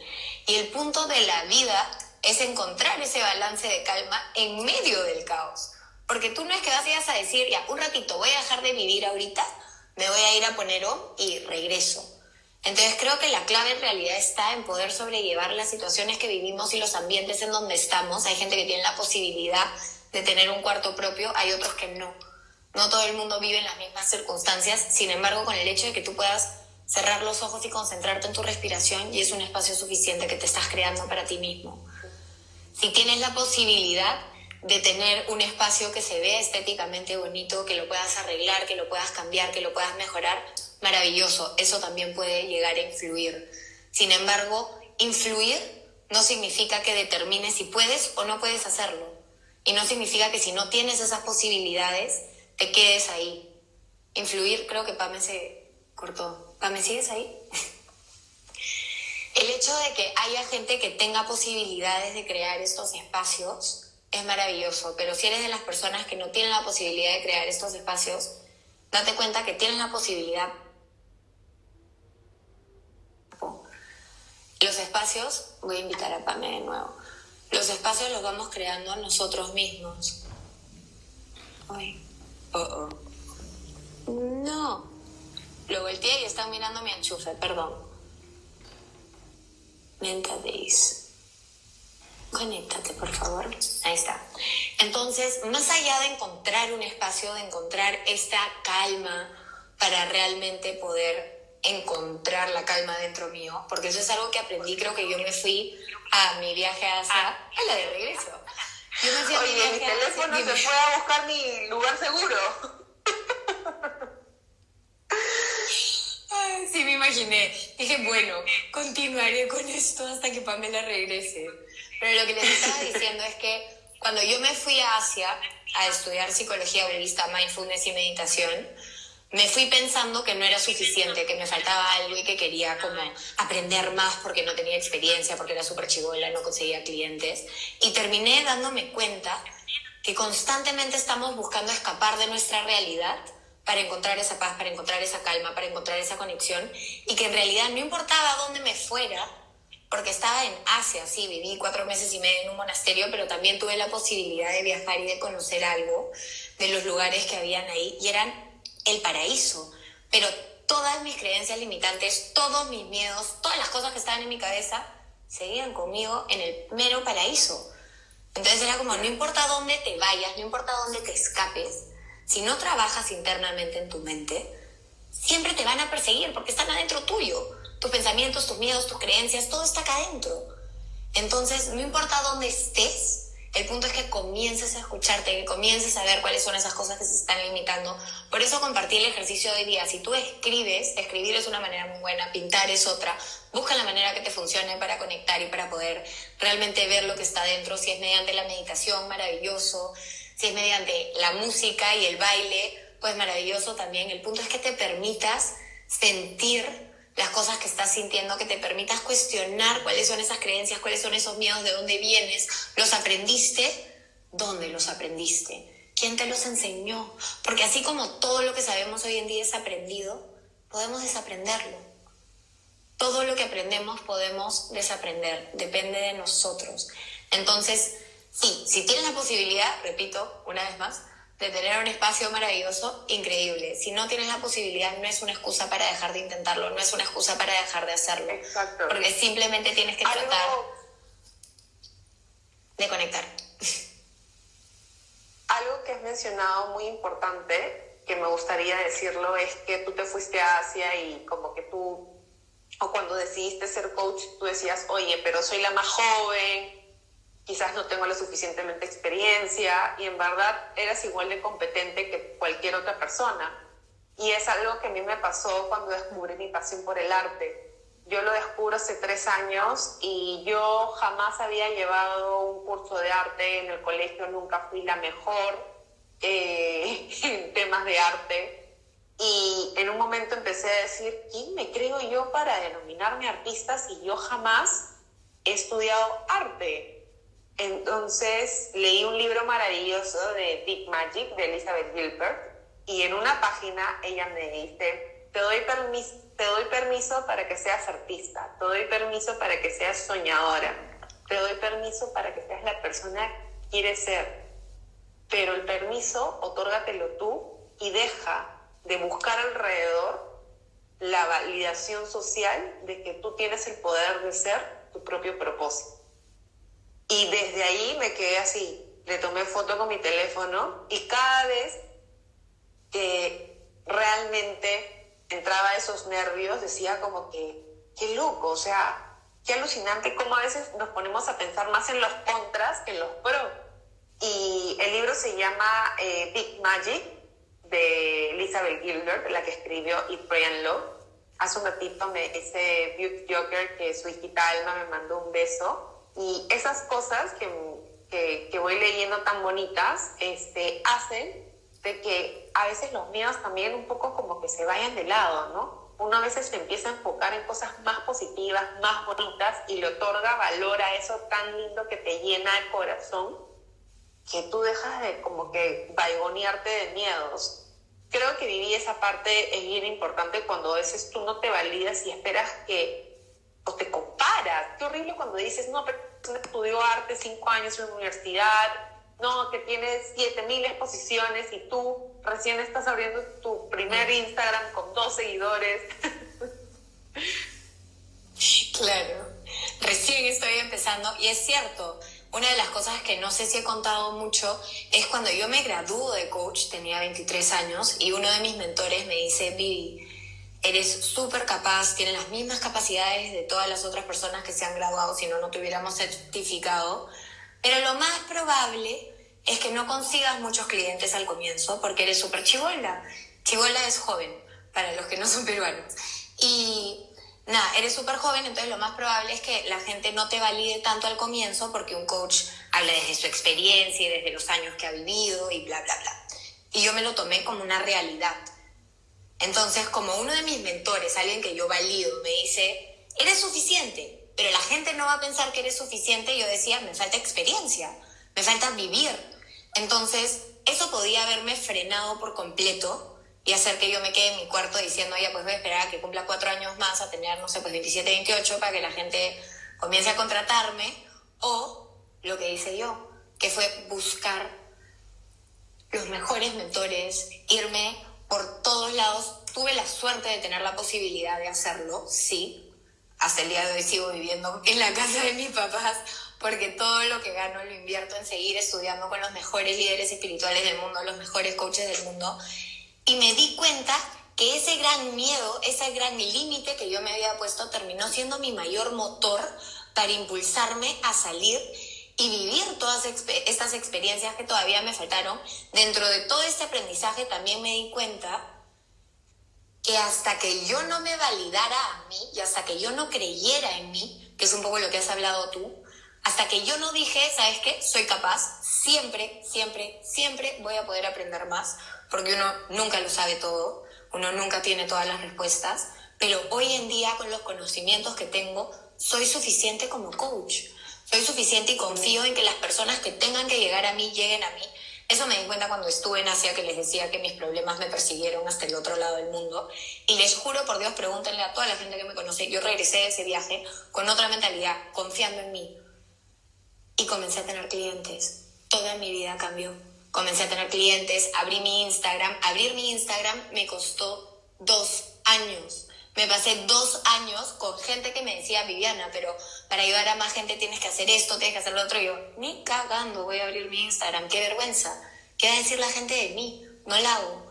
Y el punto de la vida es encontrar ese balance de calma en medio del caos. Porque tú no es que vas a decir, ya, un ratito voy a dejar de vivir ahorita, me voy a ir a poner om y regreso Entonces creo que la clave en realidad está en poder sobrellevar las situaciones que vivimos y los ambientes en donde estamos. Hay gente que tiene la posibilidad de tener un cuarto propio, hay otros que no. No todo el mundo vive en las mismas circunstancias, sin embargo, con el hecho de que tú puedas cerrar los ojos y concentrarte en tu respiración y es un espacio suficiente que te estás creando para ti mismo. Si tienes la posibilidad de tener un espacio que se vea estéticamente bonito, que lo puedas arreglar, que lo puedas cambiar, que lo puedas mejorar, maravilloso, eso también puede llegar a influir. Sin embargo, influir no significa que determines si puedes o no puedes hacerlo. Y no significa que si no tienes esas posibilidades, te quedes ahí. Influir, creo que Pame se cortó. Pame, ¿sigues ahí? El hecho de que haya gente que tenga posibilidades de crear estos espacios es maravilloso, pero si eres de las personas que no tienen la posibilidad de crear estos espacios, date cuenta que tienes la posibilidad Los espacios, voy a invitar a Pame de nuevo, los espacios los vamos creando nosotros mismos. Ay. Oh, oh. No. Lo volteé y están mirando mi enchufe, perdón. Mentadis. Conéctate, por favor. Ahí está. Entonces, más allá de encontrar un espacio, de encontrar esta calma para realmente poder encontrar la calma dentro mío, porque eso es algo que aprendí, creo que yo me fui a mi viaje a la de regreso. Yo me fui a Oye, mi, teléfono se fue a buscar mi lugar seguro. sí, me imaginé. Dije, bueno, continuaré con esto hasta que Pamela regrese. Pero lo que les estaba diciendo es que cuando yo me fui a Asia a estudiar psicología budista, mindfulness y meditación, me fui pensando que no era suficiente, que me faltaba algo y que quería como aprender más porque no tenía experiencia, porque era súper chivola, no conseguía clientes. Y terminé dándome cuenta que constantemente estamos buscando escapar de nuestra realidad para encontrar esa paz, para encontrar esa calma, para encontrar esa conexión y que en realidad no importaba dónde me fuera, porque estaba en Asia, sí, viví cuatro meses y medio en un monasterio, pero también tuve la posibilidad de viajar y de conocer algo de los lugares que habían ahí y eran el paraíso, pero todas mis creencias limitantes, todos mis miedos, todas las cosas que estaban en mi cabeza, seguían conmigo en el mero paraíso. Entonces era como, no importa dónde te vayas, no importa dónde te escapes, si no trabajas internamente en tu mente, siempre te van a perseguir porque están adentro tuyo. Tus pensamientos, tus miedos, tus creencias, todo está acá adentro. Entonces, no importa dónde estés, el punto es que comiences a escucharte, que comiences a ver cuáles son esas cosas que se están limitando. Por eso compartí el ejercicio de hoy día. Si tú escribes, escribir es una manera muy buena, pintar es otra. Busca la manera que te funcione para conectar y para poder realmente ver lo que está dentro. Si es mediante la meditación, maravilloso. Si es mediante la música y el baile, pues maravilloso también. El punto es que te permitas sentir las cosas que estás sintiendo, que te permitas cuestionar cuáles son esas creencias, cuáles son esos miedos, de dónde vienes, los aprendiste, dónde los aprendiste, quién te los enseñó, porque así como todo lo que sabemos hoy en día es aprendido, podemos desaprenderlo. Todo lo que aprendemos podemos desaprender, depende de nosotros. Entonces, sí, si tienes la posibilidad, repito una vez más, de tener un espacio maravilloso, increíble. Si no tienes la posibilidad, no es una excusa para dejar de intentarlo, no es una excusa para dejar de hacerlo. Exacto. Porque simplemente tienes que tratar de conectar. Algo que has mencionado muy importante, que me gustaría decirlo, es que tú te fuiste a Asia y como que tú, o cuando decidiste ser coach, tú decías, oye, pero soy la más joven, quizás no tengo la suficientemente experiencia y en verdad eras igual de competente que cualquier otra persona. Y es algo que a mí me pasó cuando descubrí mi pasión por el arte. Yo lo descubro hace tres años y yo jamás había llevado un curso de arte en el colegio, nunca fui la mejor eh, en temas de arte. Y en un momento empecé a decir, ¿quién me creo yo para denominarme artista si yo jamás he estudiado arte? Entonces leí un libro maravilloso de Big Magic de Elizabeth Gilbert y en una página ella me dice, te doy, permiso, te doy permiso para que seas artista, te doy permiso para que seas soñadora, te doy permiso para que seas la persona que quieres ser, pero el permiso otórgatelo tú y deja de buscar alrededor la validación social de que tú tienes el poder de ser tu propio propósito. Y desde ahí me quedé así, le tomé foto con mi teléfono y cada vez que realmente entraba esos nervios decía como que, qué loco, o sea, qué alucinante cómo a veces nos ponemos a pensar más en los contras que en los pros. Y el libro se llama eh, Big Magic de Elizabeth Gilbert, la que escribió Eat, Pray and Love. Hace un ratito me dice Beauty Joker que su hijita Alma me mandó un beso. Y esas cosas que, que, que voy leyendo tan bonitas este, hacen de que a veces los miedos también un poco como que se vayan de lado, ¿no? Uno a veces se empieza a enfocar en cosas más positivas, más bonitas y le otorga valor a eso tan lindo que te llena el corazón que tú dejas de como que vaigonearte de miedos. Creo que viví esa parte es bien importante cuando a veces tú no te validas y esperas que, o te comparas. Qué horrible cuando dices, no, pero estudió arte cinco años en la universidad, no, que tienes 7000 exposiciones y tú recién estás abriendo tu primer Instagram con dos seguidores. Claro, recién estoy empezando y es cierto, una de las cosas que no sé si he contado mucho es cuando yo me graduó de coach, tenía 23 años, y uno de mis mentores me dice, Vivi, eres súper capaz, tienes las mismas capacidades de todas las otras personas que se han graduado, si no, no te hubiéramos certificado, pero lo más probable es que no consigas muchos clientes al comienzo porque eres súper chivola. Chivola es joven, para los que no son peruanos. Y nada, eres súper joven, entonces lo más probable es que la gente no te valide tanto al comienzo porque un coach habla desde su experiencia y desde los años que ha vivido y bla, bla, bla. Y yo me lo tomé como una realidad. Entonces, como uno de mis mentores, alguien que yo valido, me dice, eres suficiente, pero la gente no va a pensar que eres suficiente, yo decía, me falta experiencia, me falta vivir. Entonces, eso podía haberme frenado por completo y hacer que yo me quede en mi cuarto diciendo, ya, pues voy a esperar a que cumpla cuatro años más, a tener, no sé, pues 27, 28, para que la gente comience a contratarme, o lo que hice yo, que fue buscar los mejores mentores, irme por todos lados. Tuve la suerte de tener la posibilidad de hacerlo, sí. Hasta el día de hoy sigo viviendo en la casa de mis papás, porque todo lo que gano lo invierto en seguir estudiando con los mejores líderes espirituales del mundo, los mejores coaches del mundo y me di cuenta que ese gran miedo, ese gran límite que yo me había puesto terminó siendo mi mayor motor para impulsarme a salir y vivir todas estas experiencias que todavía me faltaron. Dentro de todo este aprendizaje también me di cuenta que hasta que yo no me validara a mí y hasta que yo no creyera en mí, que es un poco lo que has hablado tú, hasta que yo no dije, ¿sabes qué? Soy capaz, siempre, siempre, siempre voy a poder aprender más, porque uno nunca lo sabe todo, uno nunca tiene todas las respuestas, pero hoy en día con los conocimientos que tengo, soy suficiente como coach. Soy suficiente y confío en que las personas que tengan que llegar a mí lleguen a mí. Eso me di cuenta cuando estuve en Asia que les decía que mis problemas me persiguieron hasta el otro lado del mundo. Y les juro por Dios, pregúntenle a toda la gente que me conoce, yo regresé de ese viaje con otra mentalidad, confiando en mí. Y comencé a tener clientes. Toda mi vida cambió comencé a tener clientes, abrí mi Instagram. Abrir mi Instagram me costó dos años. Me pasé dos años con gente que me decía, Viviana, pero para ayudar a más gente tienes que hacer esto, tienes que hacer lo otro. Y yo, ni cagando voy a abrir mi Instagram, qué vergüenza. ¿Qué va a decir la gente de mí? No la hago.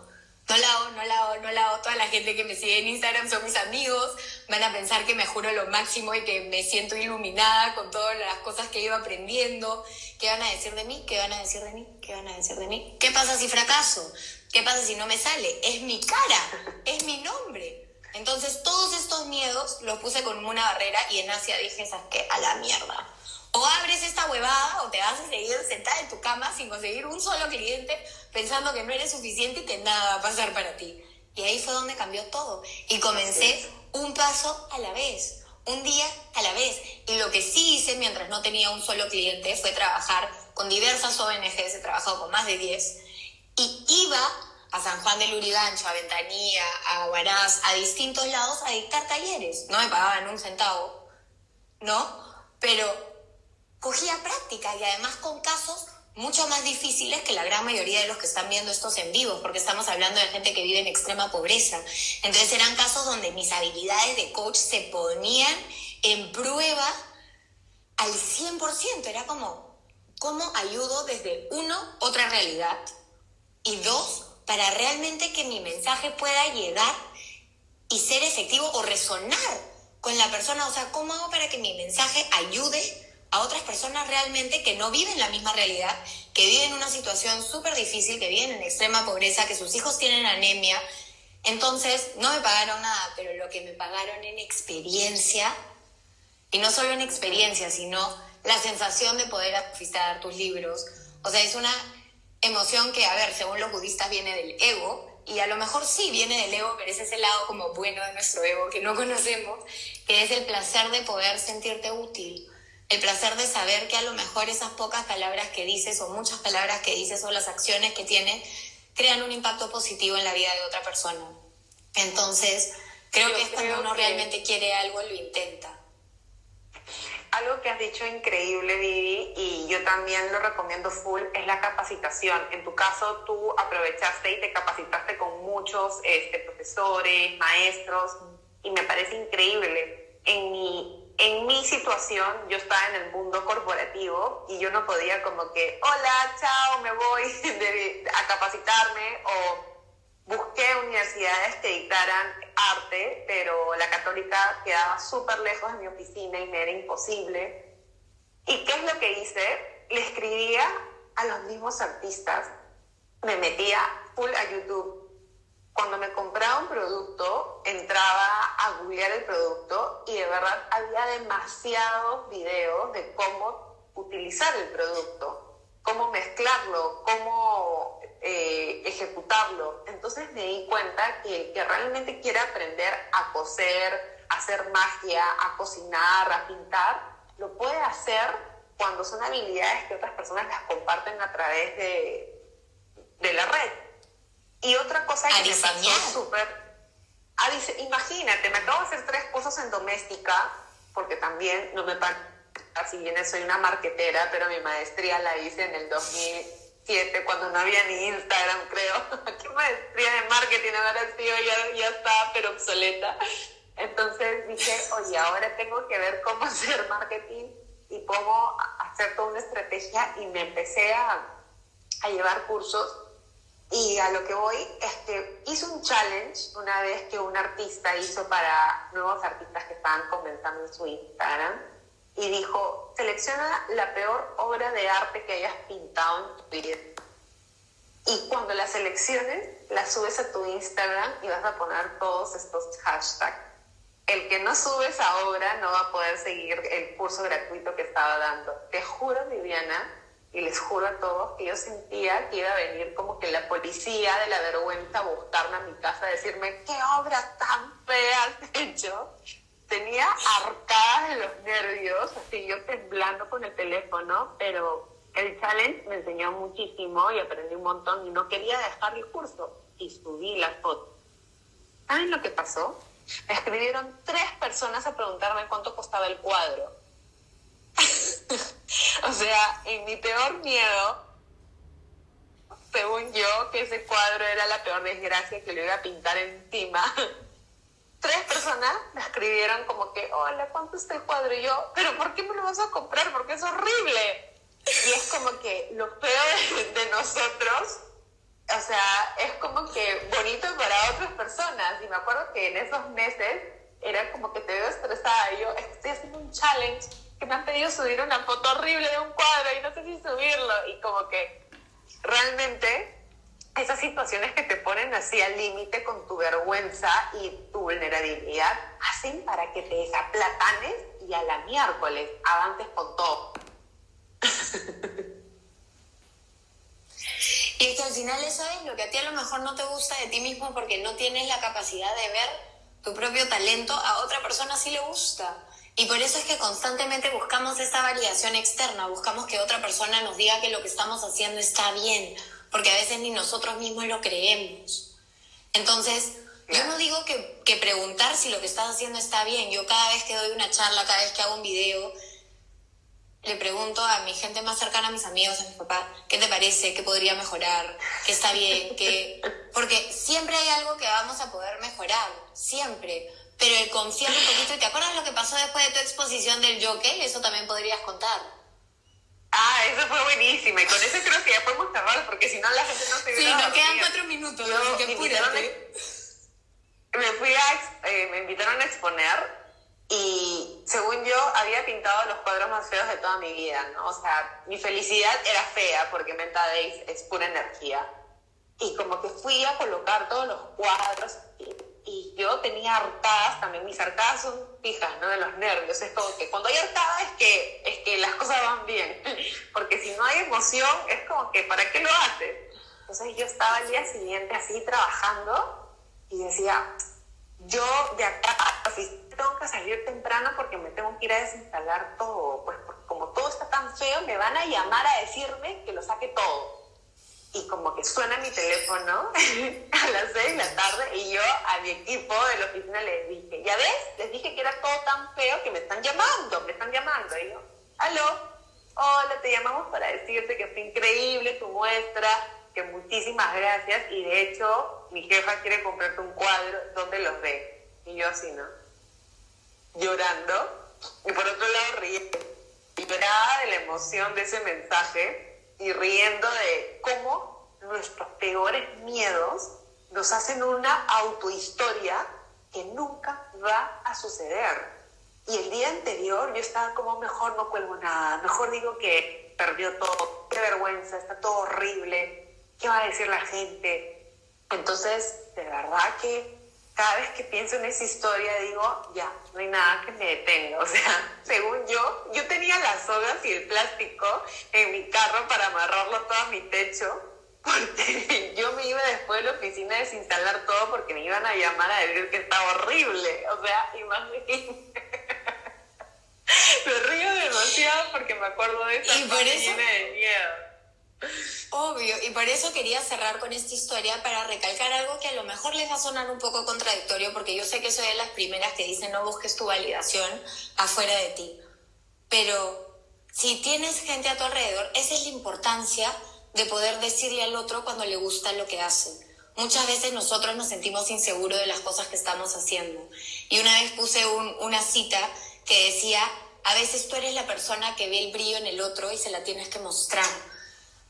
No la hago, no la hago, no la hago. Toda la gente que me sigue en Instagram son mis amigos. Van a pensar que me juro lo máximo y que me siento iluminada con todas las cosas que iba aprendiendo. ¿Qué van a decir de mí? ¿Qué van a decir de mí? ¿Qué van a decir de mí? ¿Qué pasa si fracaso? ¿Qué pasa si no me sale? Es mi cara, es mi nombre. Entonces todos estos miedos los puse con una barrera y en Asia dije, ¿sabes qué? A la mierda o abres esta huevada o te vas a seguir sentada en tu cama sin conseguir un solo cliente pensando que no eres suficiente y que nada va a pasar para ti. Y ahí fue donde cambió todo. Y comencé un paso a la vez, un día a la vez. Y lo que sí hice mientras no tenía un solo cliente fue trabajar con diversas ONGs, he trabajado con más de 10, y iba a San Juan del Urigancho, a Ventanilla, a Huaraz, a distintos lados a dictar talleres. No me pagaban un centavo, ¿no? Pero cogía práctica y además con casos mucho más difíciles que la gran mayoría de los que están viendo estos en vivos, porque estamos hablando de gente que vive en extrema pobreza. Entonces eran casos donde mis habilidades de coach se ponían en prueba al 100%. Era como, ¿cómo ayudo desde uno, otra realidad? Y dos, para realmente que mi mensaje pueda llegar y ser efectivo o resonar con la persona. O sea, ¿cómo hago para que mi mensaje ayude a otras personas realmente que no viven la misma realidad, que viven una situación súper difícil, que viven en extrema pobreza, que sus hijos tienen anemia? Entonces, no me pagaron nada, pero lo que me pagaron en experiencia, y no solo en experiencia, sino la sensación de poder aficionar tus libros. O sea, es una emoción que, a ver, según los budistas viene del ego, y a lo mejor sí viene del ego, pero ese es el lado como bueno de nuestro ego que no conocemos, que es el placer de poder sentirte útil, el placer de saber que a lo mejor esas pocas palabras que dices o muchas palabras que dices o las acciones que tienes crean un impacto positivo en la vida de otra persona. Entonces, creo que es cuando uno realmente quiere algo, lo intenta. Algo que has dicho increíble, Vivi, y yo también lo recomiendo full, es la capacitación. En tu caso, tú aprovechaste y te capacitaste con muchos este, profesores, maestros, y me parece increíble. En mi, en mi situación, yo estaba en el mundo corporativo y yo no podía como que, hola, chao, me voy a capacitarme o busqué universidades que dictaran arte, pero la católica quedaba súper lejos de mi oficina y me era imposible. ¿Y qué es lo que hice? Le escribía a los mismos artistas, me metía full a YouTube. Cuando me compraba un producto, entraba a googlear el producto y de verdad había demasiados videos de cómo utilizar el producto, cómo mezclarlo, cómo eh, ejecutarlo. Entonces me di cuenta que el que realmente quiere aprender a coser, a hacer magia, a cocinar, a pintar, lo puede hacer cuando son habilidades que otras personas las comparten a través de, de la red. Y otra cosa que me pasó súper... Imagínate, me acabo de hacer tres cursos en doméstica, porque también no me si bien soy una marquetera, pero mi maestría la hice en el 2000 cuando no había ni Instagram, creo. ¿Qué maestría de marketing ahora sí, ya, ya está, pero obsoleta? Entonces dije, oye, ahora tengo que ver cómo hacer marketing y cómo hacer toda una estrategia y me empecé a, a llevar cursos y a lo que voy es que hice un challenge una vez que un artista hizo para nuevos artistas que estaban comenzando en su Instagram y dijo, selecciona la peor obra de arte que hayas pintado en tu vida. Y cuando la selecciones, la subes a tu Instagram y vas a poner todos estos hashtags. El que no sube esa obra no va a poder seguir el curso gratuito que estaba dando. Te juro, Viviana, y les juro a todos que yo sentía que iba a venir como que la policía de la vergüenza a buscarme a mi casa a decirme, ¿qué obra tan fea has hecho? Tenía arcadas de los nervios, así yo temblando con el teléfono, pero el challenge me enseñó muchísimo y aprendí un montón y no quería dejar el curso y subí la foto. ¿Saben lo que pasó? Me escribieron tres personas a preguntarme cuánto costaba el cuadro. o sea, en mi peor miedo, según yo, que ese cuadro era la peor desgracia que le iba a pintar encima tres personas me escribieron como que, hola, ¿cuánto está el cuadro? Y yo, pero ¿por qué me lo vas a comprar? Porque es horrible. Y es como que lo feo de, nosotros, o sea, es como que bonito para otras personas. Y me acuerdo que en esos meses era como que te veo estresada. Y yo estoy haciendo un challenge que me han pedido subir una foto horrible de un cuadro y no sé si subirlo. Y como que realmente esas situaciones que te ponen así al límite con tu vergüenza y tu vulnerabilidad hacen para que te desaplatanes y a la miércoles avances con todo. y que al final eso es lo que a ti a lo mejor no te gusta de ti mismo porque no tienes la capacidad de ver tu propio talento, a otra persona sí le gusta. Y por eso es que constantemente buscamos esa validación externa, buscamos que otra persona nos diga que lo que estamos haciendo está bien porque a veces ni nosotros mismos lo creemos. Entonces, yo no digo que, que, preguntar si lo que estás haciendo está bien. Yo cada vez que doy una charla, cada vez que hago un video, le pregunto a mi gente más cercana, a mis amigos, a mi papá, ¿qué te parece? ¿Qué podría mejorar? ¿Qué está bien? ¿Qué... Porque siempre hay algo que vamos a poder mejorar, siempre. Pero el confiar un poquito, ¿te acuerdas lo que pasó después de tu exposición del jockey? Eso también podrías contar. Ah, eso fue buenísima. Y con eso creo que ya podemos cerrar, porque si no la gente no se Sí, nos quedan cuatro minutos, Yo, que me, me fui a, eh, me invitaron a exponer y según yo había pintado los cuadros más feos de toda mi vida, ¿no? O sea, mi felicidad era fea porque Menta Days es pura energía. Y como que fui a colocar todos los cuadros y, yo tenía arcadas, también mis arcadas son fijas, ¿no? De los nervios. Es como que cuando hay arcadas es que, es que las cosas van bien. Porque si no hay emoción, es como que ¿para qué lo haces? Entonces yo estaba el día siguiente así trabajando y decía, yo de acá tengo que salir temprano porque me tengo que ir a desinstalar todo. Pues como todo está tan feo, me van a llamar a decirme que lo saque todo. Y como que suena mi teléfono a las 6 de la tarde y yo a mi equipo de la oficina les dije, ya ves, les dije que era todo tan feo que me están llamando, me están llamando. Y yo, aló, hola, te llamamos para decirte que fue increíble tu muestra, que muchísimas gracias y de hecho mi jefa quiere comprarte un cuadro donde los ve. Y yo así, ¿no? llorando y por otro lado riendo. Lloraba de la emoción de ese mensaje y riendo de cómo nuestros peores miedos nos hacen una autohistoria que nunca va a suceder. Y el día anterior yo estaba como, mejor no cuelgo nada, mejor digo que perdió todo, qué vergüenza, está todo horrible, ¿qué va a decir la gente? Entonces, de verdad que cada vez que pienso en esa historia digo, ya, no hay nada que me detenga. O sea, según yo, yo tenía las sogas y el plástico en mi carro para amarrarlo todo a mi techo, porque yo me iba después de la oficina a desinstalar todo porque me iban a llamar a decir que estaba horrible. O sea, imagínate. me río demasiado porque me acuerdo de esa y por eso... de miedo. Obvio, y por eso quería cerrar con esta historia para recalcar algo que a lo mejor les va a sonar un poco contradictorio, porque yo sé que soy de las primeras que dicen no busques tu validación afuera de ti. Pero si tienes gente a tu alrededor, esa es la importancia de poder decirle al otro cuando le gusta lo que hace. Muchas veces nosotros nos sentimos inseguros de las cosas que estamos haciendo. Y una vez puse una cita que decía, a veces tú eres la persona que ve el brillo en el otro y se la tienes que mostrar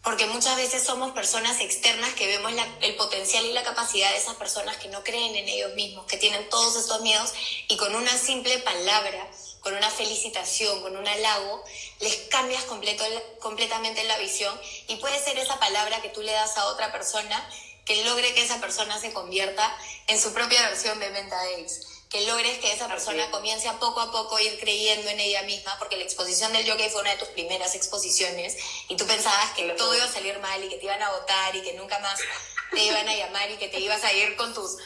porque muchas veces somos personas externas que vemos el potencial y la capacidad de esas personas que no creen en ellos mismos, que tienen todos estos miedos y con una simple palabra, con una felicitación, con un halago, les cambias completo, completamente la visión y puede ser esa palabra que tú le das a otra persona que logre que esa persona se convierta en su propia versión de Menta Dates que logres que esa persona comience a poco a poco ir creyendo en ella misma, porque la exposición del yoga fue una de tus primeras exposiciones y tú pensabas que todo iba a salir mal y que te iban a votar y que nunca más te iban a llamar y que te ibas a ir con tus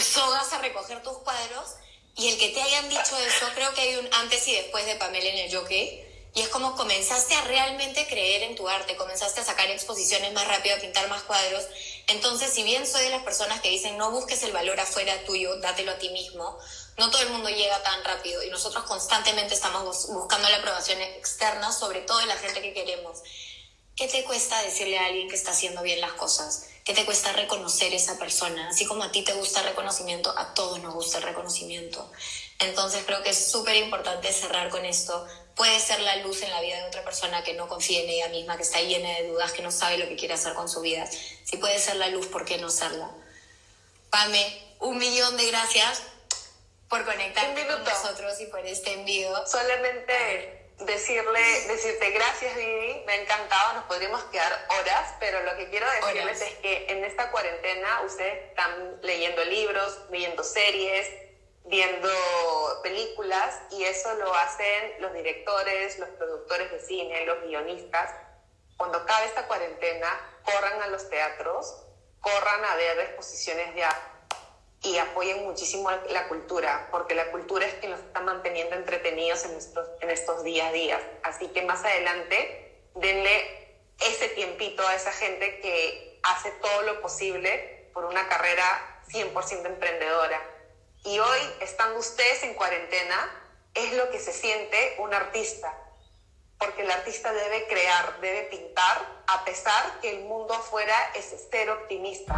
sogas a recoger tus cuadros. Y el que te hayan dicho eso, creo que hay un antes y después de Pamela en el jockey. Y es como comenzaste a realmente creer en tu arte, comenzaste a sacar exposiciones más rápido, a pintar más cuadros entonces, si bien soy de las personas que dicen no busques el valor afuera tuyo, dátelo a ti mismo, no todo el mundo llega tan rápido y nosotros constantemente estamos buscando la aprobación externa, sobre todo de la gente que queremos. ¿Qué te cuesta decirle a alguien que está haciendo bien las cosas? ¿Qué te cuesta reconocer esa persona? Así como a ti te gusta el reconocimiento, a todos nos gusta el reconocimiento. Entonces creo que es súper importante cerrar con esto puede ser la luz en la vida de otra persona que no confía en ella misma, que está llena de dudas, que no sabe lo que quiere hacer con su vida. Si puede ser la luz, ¿por qué no serla? Pame, un millón de gracias por conectarte con nosotros y por este envío. Solamente decirle, decirte gracias Vivi, me ha encantado, nos podríamos quedar horas, pero lo que quiero decirles es que en esta cuarentena ustedes están leyendo libros, leyendo series, viendo películas y eso lo hacen los directores, los productores de cine, los guionistas. Cuando acabe esta cuarentena, corran a los teatros, corran a ver exposiciones de arte y apoyen muchísimo la cultura, porque la cultura es quien nos está manteniendo entretenidos en estos, en estos día a día. Así que más adelante, denle ese tiempito a esa gente que hace todo lo posible por una carrera 100% emprendedora y hoy, estando ustedes en cuarentena, es lo que se siente un artista. Porque el artista debe crear, debe pintar, a pesar que el mundo afuera es ser optimista.